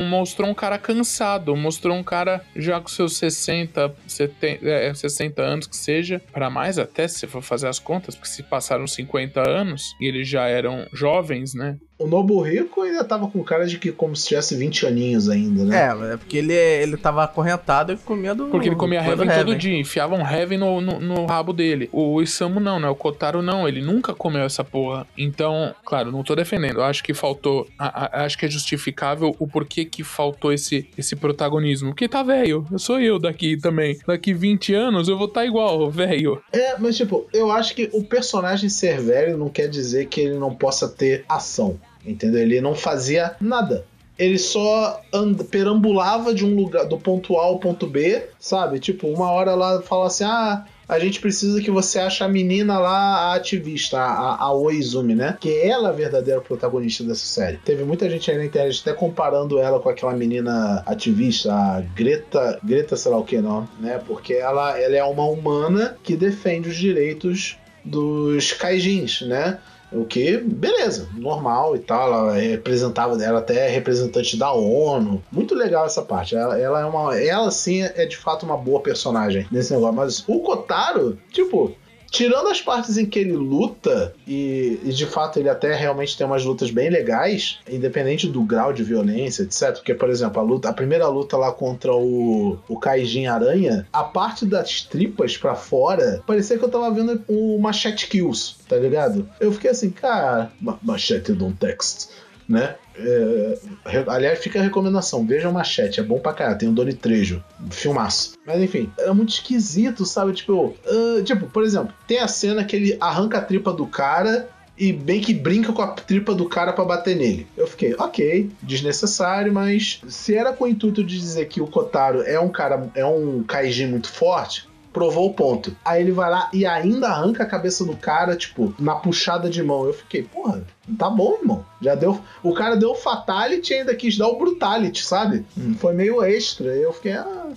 mostrou um cara cansado, mostrou um cara já com seus 60, 70, é, 60 anos que seja, para mais até se for fazer as contas, porque se passaram 50 50 anos e eles já eram jovens, né? O Nobuhiko ainda tava com cara de que como se tivesse 20 aninhos ainda, né? É, é porque ele, ele tava acorrentado e comia do. Porque ele comia Heaven todo dia, enfiava um Heaven no, no, no, rabo dele. O Isamu não, né? O Kotaro não, ele nunca comeu essa porra. Então, claro, não tô defendendo. Eu acho que faltou. A, a, acho que é justificável o porquê que faltou esse, esse protagonismo. Porque tá velho. Eu sou eu daqui também. Daqui 20 anos eu vou estar tá igual, velho. É, mas tipo, eu acho que o personagem ser velho não quer dizer que ele não possa ter ação entendeu? Ele não fazia nada. Ele só and, perambulava de um lugar, do ponto A ao ponto B, sabe? Tipo, uma hora ela fala assim: ah, a gente precisa que você ache a menina lá, a ativista, a, a Oizumi, né? Que ela é a verdadeira protagonista dessa série. Teve muita gente aí na internet até comparando ela com aquela menina ativista, a Greta, Greta sei lá o que não, né? Porque ela, ela é uma humana que defende os direitos dos kaijins, né? O que, beleza, normal e tal. Ela representava, ela até é representante da ONU. Muito legal essa parte. Ela, ela é uma. Ela sim é de fato uma boa personagem nesse negócio. Mas o Kotaro, tipo, tirando as partes em que ele luta, e, e, de fato ele até realmente tem umas lutas bem legais, independente do grau de violência, etc. Porque, por exemplo, a, luta, a primeira luta lá contra o, o Kaijin Aranha, a parte das tripas para fora, parecia que eu tava vendo o Machete Kills, tá ligado? Eu fiquei assim, cara, Machete don't text. Né? É, aliás, fica a recomendação: vejam Machete, é bom pra caralho. Tem o Doni Trejo, filmaço. Mas enfim, era muito esquisito, sabe? Tipo, uh, tipo, por exemplo, tem a cena que ele arranca a tripa do cara e bem que brinca com a tripa do cara para bater nele. Eu fiquei, ok, desnecessário, mas se era com o intuito de dizer que o Kotaro é um cara, é um Kaiji muito forte, provou o ponto. Aí ele vai lá e ainda arranca a cabeça do cara, tipo, na puxada de mão. Eu fiquei, porra, tá bom, irmão. Já deu. O cara deu o Fatality e ainda quis dar o Brutality, sabe? Hum. Foi meio extra. Eu fiquei, ah.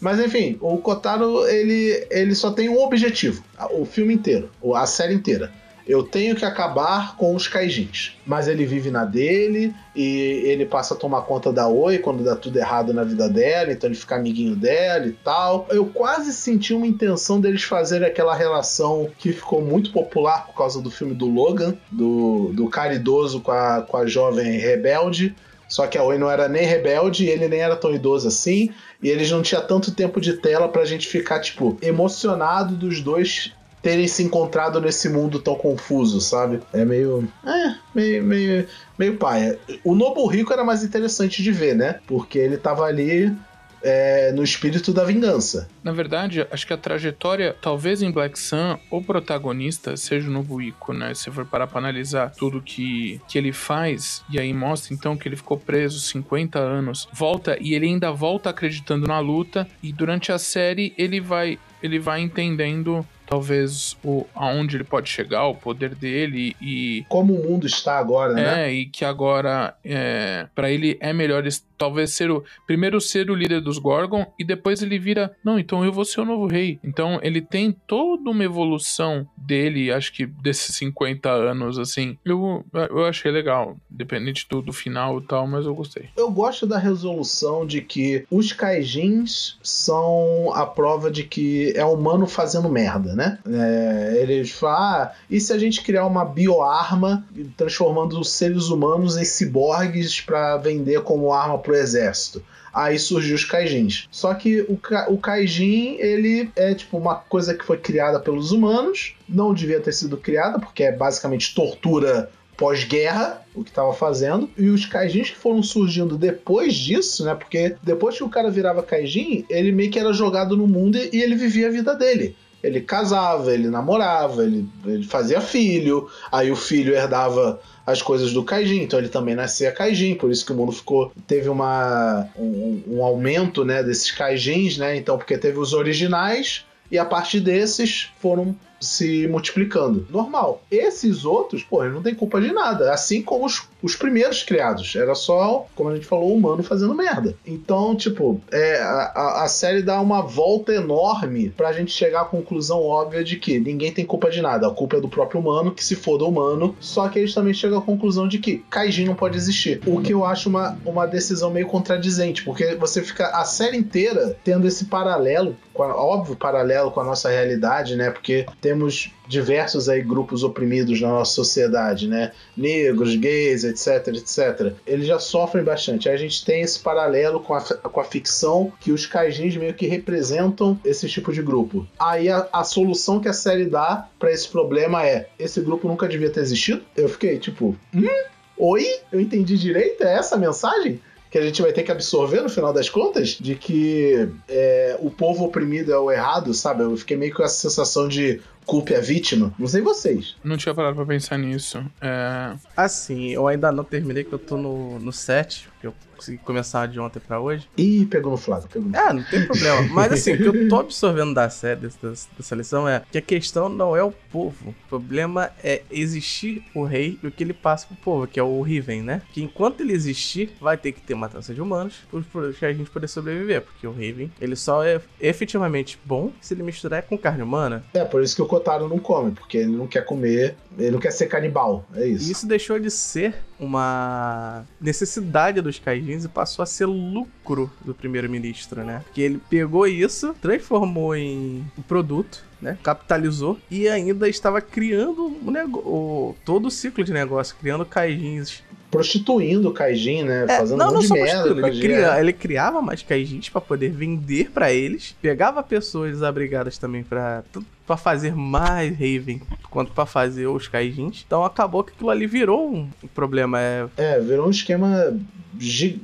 Mas enfim, o Kotaro, ele, ele só tem um objetivo. O filme inteiro, a série inteira eu tenho que acabar com os kaijins. Mas ele vive na dele e ele passa a tomar conta da Oi quando dá tudo errado na vida dela, então ele fica amiguinho dela e tal. Eu quase senti uma intenção deles fazerem aquela relação que ficou muito popular por causa do filme do Logan, do, do cara idoso com a, com a jovem rebelde. Só que a Oi não era nem rebelde e ele nem era tão idoso assim. E eles não tinham tanto tempo de tela pra gente ficar, tipo, emocionado dos dois terem se encontrado nesse mundo tão confuso, sabe? É meio. É, meio, meio, meio paia. O Nobu Rico era mais interessante de ver, né? Porque ele tava ali é, no espírito da vingança. Na verdade, acho que a trajetória, talvez em Black Sun, o protagonista seja o novo Ico, né? Se for parar pra analisar tudo que, que ele faz, e aí mostra então que ele ficou preso 50 anos, volta e ele ainda volta acreditando na luta, e durante a série ele vai ele vai entendendo talvez o aonde ele pode chegar, o poder dele e como o mundo está agora, né? É, e que agora é, para ele é melhor talvez ser o primeiro ser o líder dos Gorgon e depois ele vira, não, então eu vou ser o novo rei. Então ele tem toda uma evolução dele, acho que desses 50 anos assim. Eu eu achei legal, dependente do, do final e tal, mas eu gostei. Eu gosto da resolução de que os Kaijins são a prova de que é humano fazendo merda, né? É, eles falam, ah, e se a gente criar uma bioarma transformando os seres humanos em ciborgues para vender como arma pro exército? Aí surgiu os kaijins. Só que o, o kaijin, ele é tipo uma coisa que foi criada pelos humanos, não devia ter sido criada, porque é basicamente tortura pós-guerra, o que estava fazendo, e os kaijins que foram surgindo depois disso, né? Porque depois que o cara virava kaijin, ele meio que era jogado no mundo e ele vivia a vida dele. Ele casava, ele namorava, ele, ele fazia filho, aí o filho herdava as coisas do Kaijin, então ele também nascia Kaijin, por isso que o mundo ficou teve uma um, um aumento, né, desses Kaijins, né? Então porque teve os originais e a partir desses foram se multiplicando. Normal. Esses outros, pô, eles não tem culpa de nada. Assim como os, os primeiros criados. Era só, como a gente falou, o humano fazendo merda. Então, tipo, é, a, a série dá uma volta enorme pra gente chegar à conclusão óbvia de que ninguém tem culpa de nada. A culpa é do próprio humano, que se for do humano. Só que eles também chegam à conclusão de que Kaijin não pode existir. O que eu acho uma, uma decisão meio contradizente, porque você fica a série inteira tendo esse paralelo, óbvio paralelo com a nossa realidade, né? Porque temos diversos aí grupos oprimidos na nossa sociedade, né? Negros, gays, etc, etc. Eles já sofrem bastante. Aí a gente tem esse paralelo com a, com a ficção que os kaijins meio que representam esse tipo de grupo. Aí a, a solução que a série dá para esse problema é: esse grupo nunca devia ter existido? Eu fiquei tipo, hum? Oi? Eu entendi direito? É essa a mensagem? que a gente vai ter que absorver no final das contas, de que é, o povo oprimido é o errado, sabe? Eu fiquei meio com essa sensação de culpe a vítima. Não sei vocês. Não tinha parado pra pensar nisso. É... Assim, eu ainda não terminei, que eu tô no, no 7, que eu consegui começar de ontem pra hoje. Ih, pegou no flaco, pegou no É, não tem problema. Mas assim, o que eu tô absorvendo da série, dessa, dessa lição, é que a questão não é o povo. O problema é existir o rei e o que ele passa pro povo, que é o Riven, né? Que enquanto ele existir, vai ter que ter matança de humanos pra a gente poder sobreviver. Porque o Riven, ele só é efetivamente bom se ele misturar com carne humana. É, por isso que o Kotaro não come, porque ele não quer comer, ele não quer ser canibal, é isso. Isso deixou de ser uma necessidade dos kaijins e passou a ser lucro do primeiro-ministro, né? Que ele pegou isso, transformou em um produto, né? Capitalizou e ainda estava criando o, todo o ciclo de negócio, criando kaijins prostituindo o Kaijin, né? É, Fazendo não, um monte de merda. Ele, cria, é. ele, criava mais Kaijins para poder vender para eles, pegava pessoas desabrigadas também para para fazer mais Raven quanto para fazer os Kaijins. Então acabou que aquilo ali virou um problema. É, é virou um esquema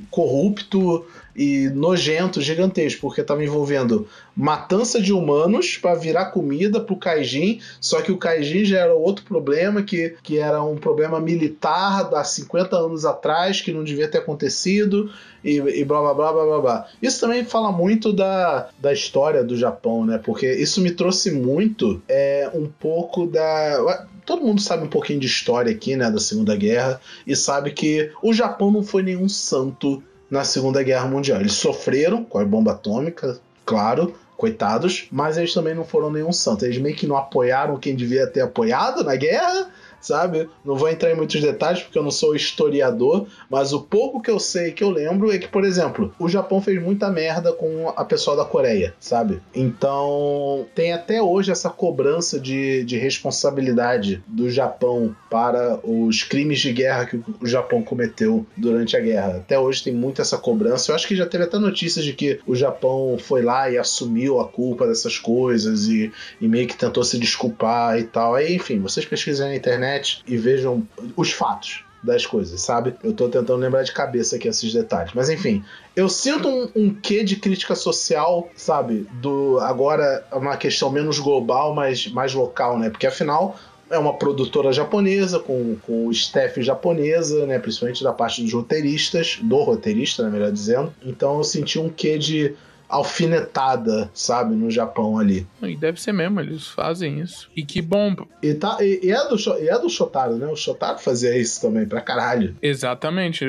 corrupto e nojento, gigantesco, porque estava envolvendo matança de humanos para virar comida pro Kaijin, só que o Kaijin já era outro problema, que, que era um problema militar há 50 anos atrás, que não devia ter acontecido, e, e blá blá blá blá blá blá. Isso também fala muito da, da história do Japão, né? Porque isso me trouxe muito é, um pouco da. Todo mundo sabe um pouquinho de história aqui, né, da Segunda Guerra, e sabe que o Japão não foi nenhum santo na Segunda Guerra Mundial. Eles sofreram com a bomba atômica, claro, coitados, mas eles também não foram nenhum santo. Eles meio que não apoiaram quem devia ter apoiado na guerra sabe? Não vou entrar em muitos detalhes porque eu não sou historiador, mas o pouco que eu sei, que eu lembro, é que, por exemplo, o Japão fez muita merda com a pessoa da Coreia, sabe? Então, tem até hoje essa cobrança de, de responsabilidade do Japão para os crimes de guerra que o Japão cometeu durante a guerra. Até hoje tem muito essa cobrança. Eu acho que já teve até notícias de que o Japão foi lá e assumiu a culpa dessas coisas e, e meio que tentou se desculpar e tal. Aí, enfim, vocês pesquisem na internet internet e vejam os fatos das coisas, sabe? Eu tô tentando lembrar de cabeça aqui esses detalhes. Mas enfim, eu sinto um, um quê de crítica social, sabe? Do agora uma questão menos global, mas mais local, né? Porque afinal é uma produtora japonesa, com, com staff japonesa, né? Principalmente da parte dos roteiristas, do roteirista, né, melhor dizendo. Então eu senti um quê de alfinetada, sabe, no Japão ali. E deve ser mesmo, eles fazem isso. E que bom. E, tá, e, e é, do, e é do Shotaro, né? O Shotaro fazia isso também, pra caralho. Exatamente.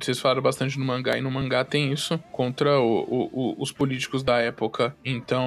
Vocês falaram bastante no mangá, e no mangá tem isso contra o, o, o, os políticos da época. Então,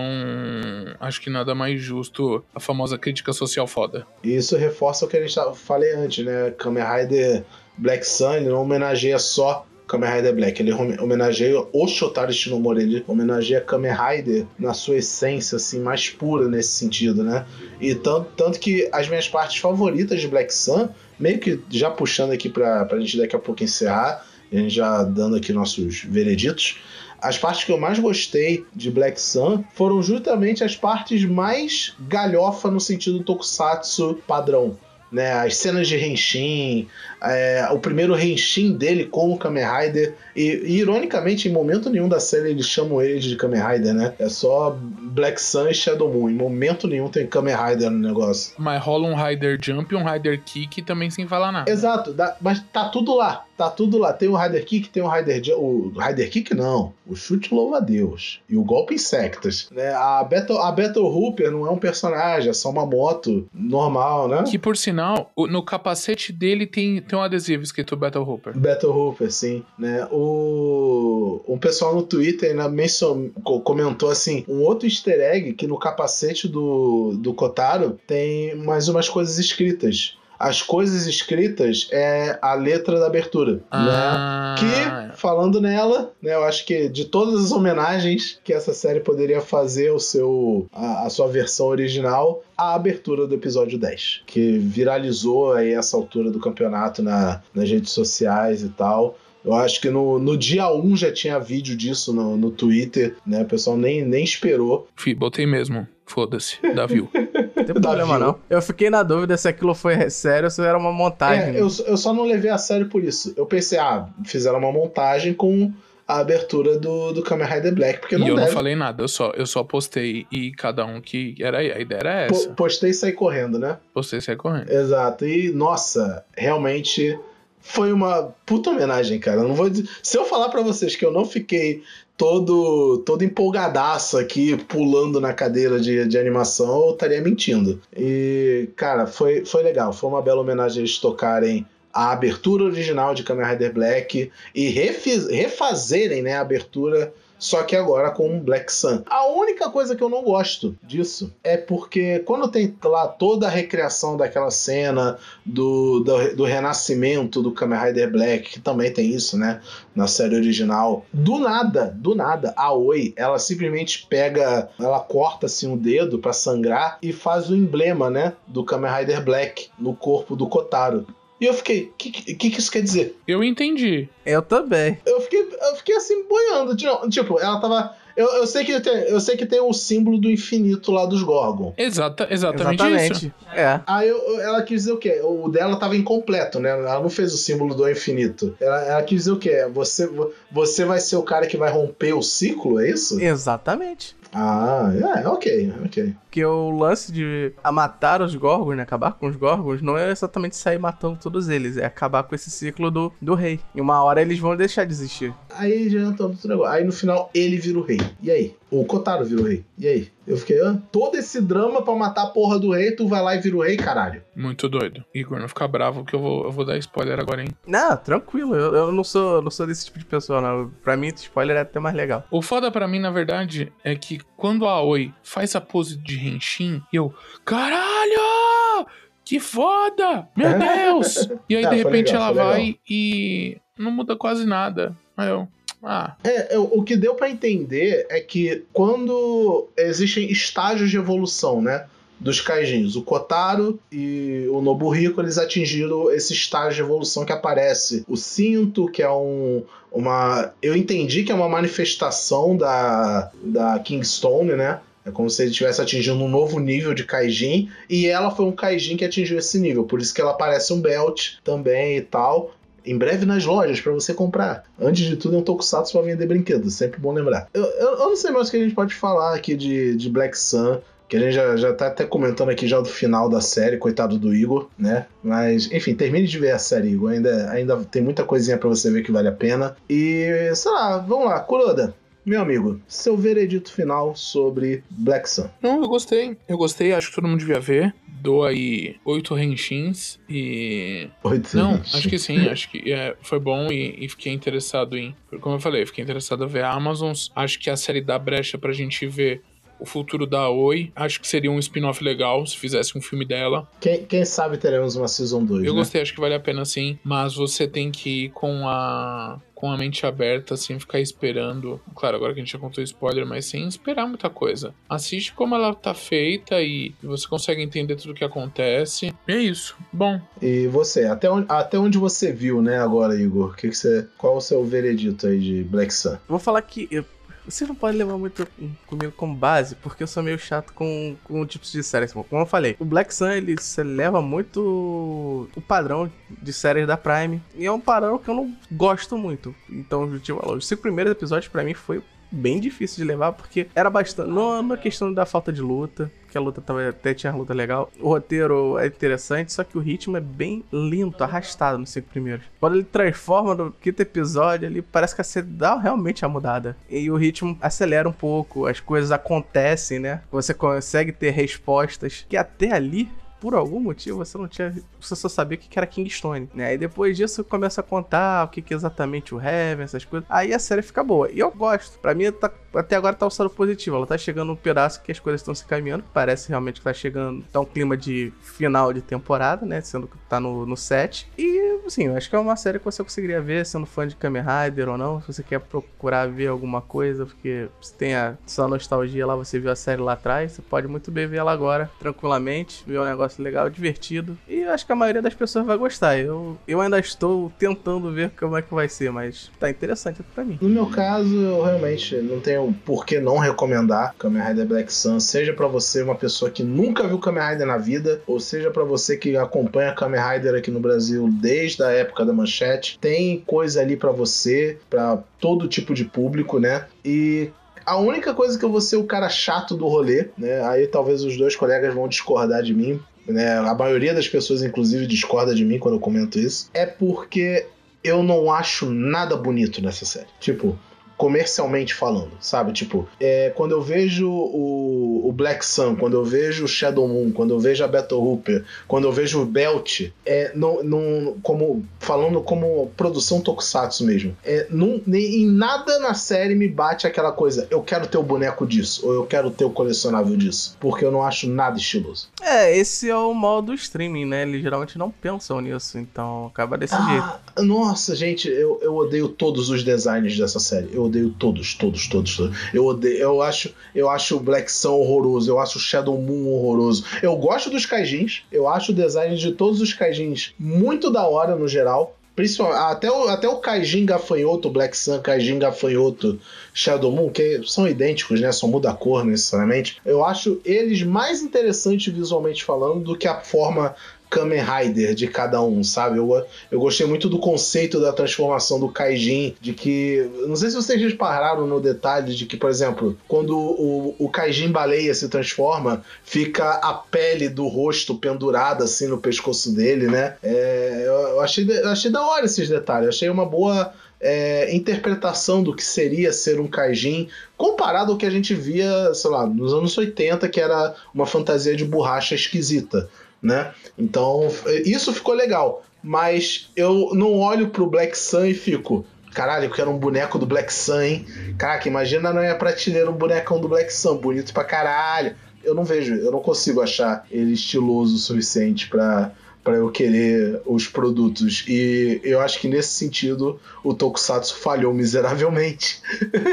acho que nada mais justo a famosa crítica social foda. E isso reforça o que a gente falei antes, né? Kamen Rider Black Sun não homenageia só Kamen Rider Black. Ele homenageia o Shotaro Shinomori, ele homenageia Kamen Rider na sua essência, assim, mais pura nesse sentido, né? E tanto, tanto que as minhas partes favoritas de Black Sun, meio que já puxando aqui pra, pra gente daqui a pouco encerrar, a gente já dando aqui nossos vereditos, as partes que eu mais gostei de Black Sun foram justamente as partes mais galhofa no sentido tokusatsu padrão né? As cenas de Henshin, é, o primeiro Henshin dele com o Kamen Rider. E, e, ironicamente, em momento nenhum da série eles chamam ele de Kamen Rider, né? É só Black Sun e Shadow Moon. Em momento nenhum tem Kamen Rider no negócio. Mas rola um Rider Jump e um Rider Kick também sem falar nada. Exato, dá, mas tá tudo lá. Tá tudo lá. Tem o Rider Kick, tem o Rider Jump. O Rider Kick não. O chute louva a Deus. E o golpe insectas. Né? A, Battle, a Battle Hooper não é um personagem, é só uma moto normal, né? Que por sinal, no capacete dele tem, tem um adesivo escrito Battle Hooper. Battle Hooper, sim. Né? O, um pessoal no Twitter ainda mencionou, comentou assim: um outro easter egg que no capacete do, do Kotaro tem mais umas coisas escritas as coisas escritas é a letra da abertura, ah, né? Que, falando nela, né, eu acho que de todas as homenagens que essa série poderia fazer ao seu, a, a sua versão original, a abertura do episódio 10, que viralizou aí essa altura do campeonato na, nas redes sociais e tal. Eu acho que no, no dia 1 já tinha vídeo disso no, no Twitter, né? O pessoal nem, nem esperou. Fih, botei mesmo. Foda-se, dá view. Não tem problema não. Eu fiquei na dúvida se aquilo foi sério ou se era uma montagem. É, eu, eu só não levei a sério por isso. Eu pensei, ah, fizeram uma montagem com a abertura do, do Kamen Rider Black, porque não E eu deve... não falei nada, eu só, eu só postei e cada um que era a ideia era essa. postei e saí correndo, né? Postei e saí correndo. Exato. E, nossa, realmente foi uma puta homenagem, cara. Eu não vou dizer... Se eu falar para vocês que eu não fiquei todo, todo empolgadaço aqui, pulando na cadeira de, de animação, eu estaria mentindo. E, cara, foi, foi legal. Foi uma bela homenagem eles tocarem a abertura original de Kamen Rider Black e refiz, refazerem né, a abertura só que agora com um Black Sun. A única coisa que eu não gosto disso é porque quando tem lá toda a recriação daquela cena do, do, do renascimento do Kamen Rider Black, que também tem isso, né, na série original, do nada, do nada, a Oi, ela simplesmente pega, ela corta assim o dedo para sangrar e faz o emblema, né, do Kamen Rider Black no corpo do Kotaro. E eu fiquei, o que, que, que, isso quer dizer? Eu entendi. Eu também. Eu fiquei, eu fiquei assim, boiando. Tipo, ela tava. Eu, eu, sei que tem, eu sei que tem o símbolo do infinito lá dos Gorgon. Exata, exatamente, Exatamente. isso. É. Aí eu- ela quis dizer o quê? O dela tava incompleto, né? Ela não fez o símbolo do infinito. Ela, ela quis dizer o quê? Você, você vai ser o cara que vai romper o ciclo, é isso? Exatamente. Ah, é, ok, ok. Porque o lance de a matar os Gorgons, né? Acabar com os Gorgons, não é exatamente sair matando todos eles, é acabar com esse ciclo do, do rei. E uma hora eles vão deixar de existir. Aí já entrou outro negócio. Aí no final ele vira o rei. E aí? O Kotaro vira o rei. E aí? Eu fiquei, ah, todo esse drama pra matar a porra do rei, tu vai lá e vira o rei, caralho. Muito doido. Igor, não fica bravo que eu vou, eu vou dar spoiler agora, hein? Não, tranquilo, eu, eu não sou não sou desse tipo de pessoa, não. Pra mim, spoiler é até mais legal. O foda pra mim, na verdade, é que quando a Aoi faz a pose de Henshin, eu. Caralho! Que foda! Meu Deus! E aí, Ah, de repente, legal, ela vai legal. e não muda quase nada. Aí eu. Ah, É, é, o que deu pra entender é que quando existem estágios de evolução, né? Dos kaijins. O Kotaro e o Nobuhiko, eles atingiram esse estágio de evolução que aparece. O cinto, que é um, uma... Eu entendi que é uma manifestação da, da Kingstone, né? É como se ele estivesse atingindo um novo nível de Kaijin. E ela foi um Kaijin que atingiu esse nível. Por isso que ela parece um belt também e tal. Em breve nas lojas pra você comprar. Antes de tudo, é um Tokusatsu pra vender brinquedos. Sempre bom lembrar. Eu, eu, eu não sei mais o que a gente pode falar aqui de, de Black Sun. Que a gente já, já tá até comentando aqui já do final da série, coitado do Igor, né? Mas, enfim, termine de ver a série, Igor. Ainda, ainda tem muita coisinha pra você ver que vale a pena. E, sei lá, vamos lá. Kuroda, meu amigo, seu veredito final sobre Black Sun. não, eu gostei. Eu gostei, acho que todo mundo devia ver. Dou aí oito Henshins e. Oito Não, anos. acho que sim, acho que é, foi bom e, e fiquei interessado em. Como eu falei, fiquei interessado em ver a Amazon. Acho que a série dá brecha pra gente ver o futuro da Oi. Acho que seria um spin-off legal se fizesse um filme dela. Quem, quem sabe teremos uma Season 2, Eu né? gostei, acho que vale a pena sim, mas você tem que ir com a com a mente aberta, sem ficar esperando. Claro, agora que a gente já contou spoiler, mas sem esperar muita coisa. Assiste como ela tá feita e você consegue entender tudo o que acontece. E é isso. Bom, E você, até onde, até onde você viu, né, agora, Igor? Que que você, qual o seu veredito aí de Black Sun? Vou falar que eu- você não pode levar muito comigo como base, porque eu sou meio chato com, com tipos de séries. Como eu falei, o Black Sun ele se leva muito o padrão de séries da Prime. E é um padrão que eu não gosto muito. Então, tipo, os cinco primeiros episódios pra mim foi bem difícil de levar, porque era bastante. Não na questão da falta de luta, que a luta tava, até tinha luta legal. O roteiro é interessante, só que o ritmo é bem lento, arrastado nos cinco primeiros. Quando ele transforma no quinto episódio, ali parece que a série dá realmente a mudada. E o ritmo acelera um pouco, as coisas acontecem, né? Você consegue ter respostas que até ali por algum motivo você não tinha. Você só sabia o que era Kingstone, né? E depois disso começa a contar o que, que é exatamente o Heaven, essas coisas. Aí a série fica boa. E eu gosto. Pra mim, tá- até agora tá o saldo positivo. Ela tá chegando num pedaço que as coisas estão se caminhando. Parece realmente que tá chegando. Tá um clima de final de temporada, né? Sendo que tá no, no set. E, assim, acho que é uma série que você conseguiria ver, sendo fã de Kamen Rider ou não. Se você quer procurar ver alguma coisa, porque você tem a sua nostalgia lá, você viu a série lá atrás. Você pode muito bem ver ela agora, tranquilamente. Ver um negócio legal, divertido. E eu acho que a maioria das pessoas vai gostar. Eu, eu ainda estou tentando ver como é que vai ser, mas tá interessante pra mim. No meu caso, eu realmente não tenho por que não recomendar Kamen Rider Black Sun, seja pra você uma pessoa que nunca viu Kamen Rider na vida, ou seja pra você que acompanha Kamen Rider aqui no Brasil desde a época da manchete. Tem coisa ali pra você, pra todo tipo de público, né? E a única coisa que eu vou ser o cara chato do rolê, né? Aí talvez os dois colegas vão discordar de mim, né? A maioria das pessoas, inclusive, discorda de mim quando eu comento isso. É porque eu não acho nada bonito nessa série. Tipo, comercialmente falando, sabe? Tipo, é, quando eu vejo o, o Black Sun, quando eu vejo o Shadow Moon, quando eu vejo a Battle Hooper, quando eu vejo o Belt, é, não, não, como, falando como produção tokusatsu mesmo, é, não, nem- em nada na série me bate aquela coisa, eu quero ter o boneco disso, ou eu quero ter o colecionável disso, porque eu não acho nada estiloso. É, esse é o mal do streaming, né? Eles geralmente não pensam nisso, então acaba desse jeito. Nossa, gente, eu, eu odeio todos os designs dessa série. Eu odeio todos, todos, todos. todos. Eu odeio, eu acho, eu acho o Black Sun horroroso, eu acho o Shadow Moon horroroso. Eu gosto dos kaijins, eu acho o design de todos os kaijins muito da hora no geral. Principalmente, até o, até o Kaijin Gafanhoto, Black Sun, Kaijin Gafanhoto, Shadow Moon, que são idênticos, né? Só muda a cor necessariamente. Eu acho eles mais interessantes visualmente falando do que a forma Kamen Rider de cada um, sabe? Eu, eu gostei muito do conceito da transformação do Kaijin, de que. Não sei se vocês repararam no detalhe de que, por exemplo, quando o, o Kaijin baleia se transforma, fica a pele do rosto pendurada assim no pescoço dele, né? É, eu, achei, eu achei da hora esses detalhes, achei uma boa. É, interpretação do que seria ser um kaijin comparado ao que a gente via, sei lá, nos anos 80, que era uma fantasia de borracha esquisita né? Então, isso ficou legal. Mas eu não olho pro Black Sun e fico, caralho, eu quero um boneco do Black Sun, hein? Caraca, imagina na minha prateleira um bonecão do Black Sun, bonito pra caralho. Eu não vejo, eu não consigo achar ele estiloso o suficiente para para eu querer os produtos. E eu acho que nesse sentido o Tokusatsu falhou miseravelmente.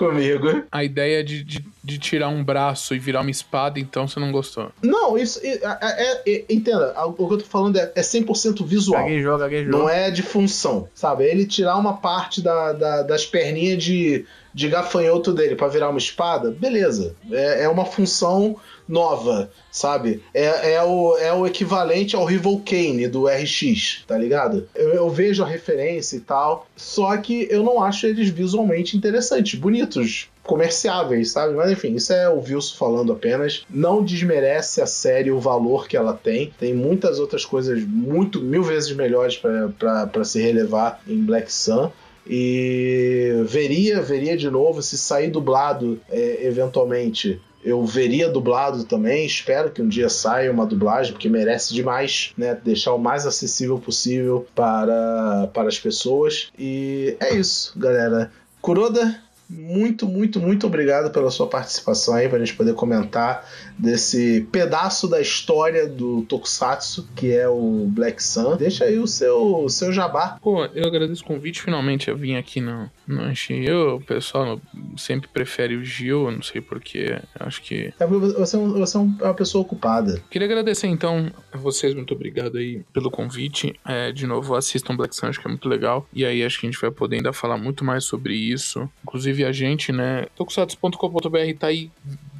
comigo. A ideia de, de, de, tirar um braço e virar uma espada, então você não gostou? Não, isso. É, é, é entenda, o que eu tô falando é, é 100% visual. Gaguejou, gaguejou. Não é de função, sabe? Ele tirar uma parte da, da das perninhas de, de gafanhoto dele para virar uma espada, beleza. É, é uma função nova, sabe? É, é, o, é o equivalente ao Rival Kane do RX, tá ligado? Eu, eu, vejo a referência e tal, só que eu não acho eles visualmente interessantes, bonitos, comerciáveis, sabe? Mas enfim, isso é o Wilson falando apenas. Não desmerece a série o valor que ela tem. Tem muitas outras coisas muito, mil vezes melhores para se relevar em Black Sun e veria veria de novo se sair dublado é, eventualmente eu veria dublado também. Espero que um dia saia uma dublagem, porque merece demais, né? Deixar o mais acessível possível para, para as pessoas. E é isso, galera. Kuroda, muito, muito, muito obrigado pela sua participação aí, para a gente poder comentar desse pedaço da história do Tokusatsu, que é o Black Sun. Deixa aí o seu, o seu jabá. Pô, eu agradeço o convite, finalmente eu vim aqui no, no Anchiyo. O pessoal sempre prefere o Gil, não sei porquê, acho que... É porque você, é você é uma pessoa ocupada. Queria agradecer, então, a vocês, muito obrigado aí pelo convite. É, de novo, assistam Black Sun, acho que é muito legal. E aí acho que a gente vai poder ainda falar muito mais sobre isso. Inclusive, a gente, né? Tokusatsu.com.br tá aí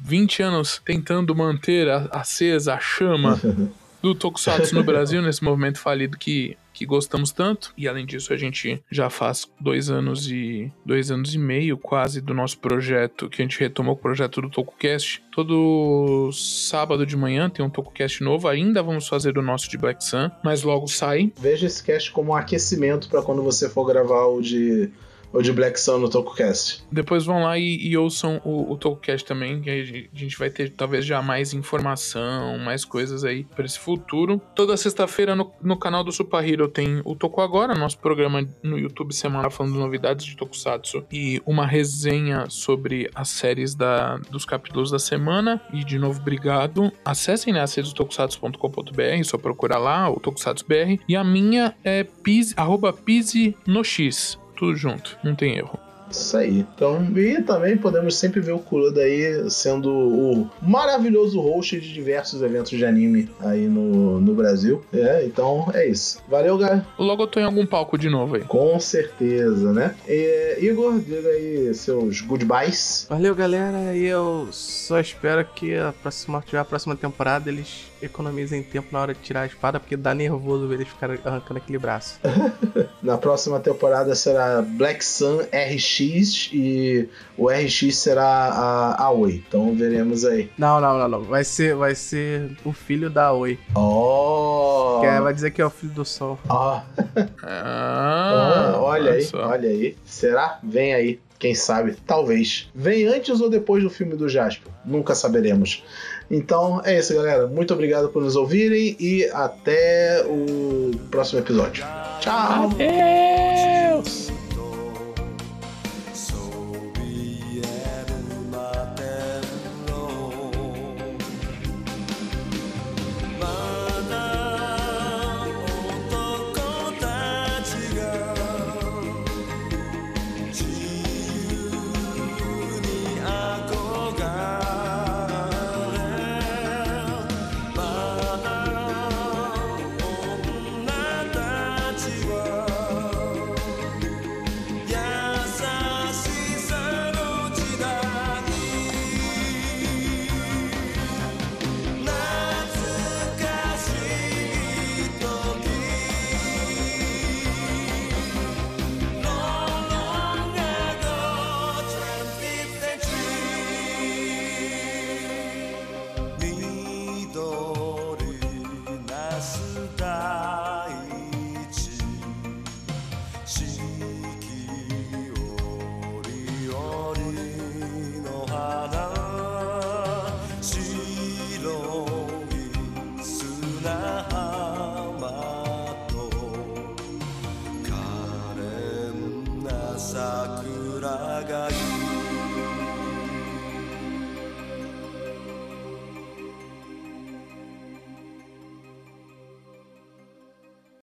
20 anos tentando manter a, acesa a chama do Tokusatsu no Brasil, nesse movimento falido que, que gostamos tanto. E além disso, a gente já faz dois anos e dois anos e meio quase do nosso projeto, que a gente retomou o projeto do TokuCast. Todo sábado de manhã tem um TokuCast novo. Ainda vamos fazer o nosso de Black Sun, mas logo sai. Veja esse cast como um aquecimento para quando você for gravar o de ou de Black Sun no TokuCast. Depois vão lá e, e ouçam o, o também, que a gente vai ter talvez já mais informação, mais coisas aí para esse futuro. Toda sexta-feira no, no canal do Super Hero tem o Toku Agora, nosso programa no YouTube semanal falando novidades de Tokusatsu e uma resenha sobre as séries da, dos capítulos da semana. E de novo, obrigado. Acessem né, as redes do tokusatsu.com.br, só procurar lá, o Tokusatsu BR. E a minha é pise, arroba pise no X tudo junto, não tem erro. Isso aí. Então, e também podemos sempre ver o Kuroda aí sendo o maravilhoso host de diversos eventos de anime aí no, no Brasil. É, então é isso. Valeu, galera. Logo eu tô em algum palco de novo aí. Com certeza, né? E, Igor, diga aí seus goodbyes. Valeu, galera. E eu só espero que a próxima, a próxima temporada eles economizem tempo na hora de tirar a espada, porque dá nervoso ver eles ficarem arrancando aquele braço. na próxima temporada será Black Sun RX e o RX será a Aoi. Então veremos aí. Não, não, não, não. Vai ser, vai ser o filho da Aoi. Oh! Que é, vai dizer que é o filho do Sol. Oh. ah, olha aí, só. olha aí. Será? Vem aí. Quem sabe? Talvez. Vem antes ou depois do filme do Jasper? Nunca saberemos. Então é isso, galera. Muito obrigado por nos ouvirem e até o próximo episódio. Tchau!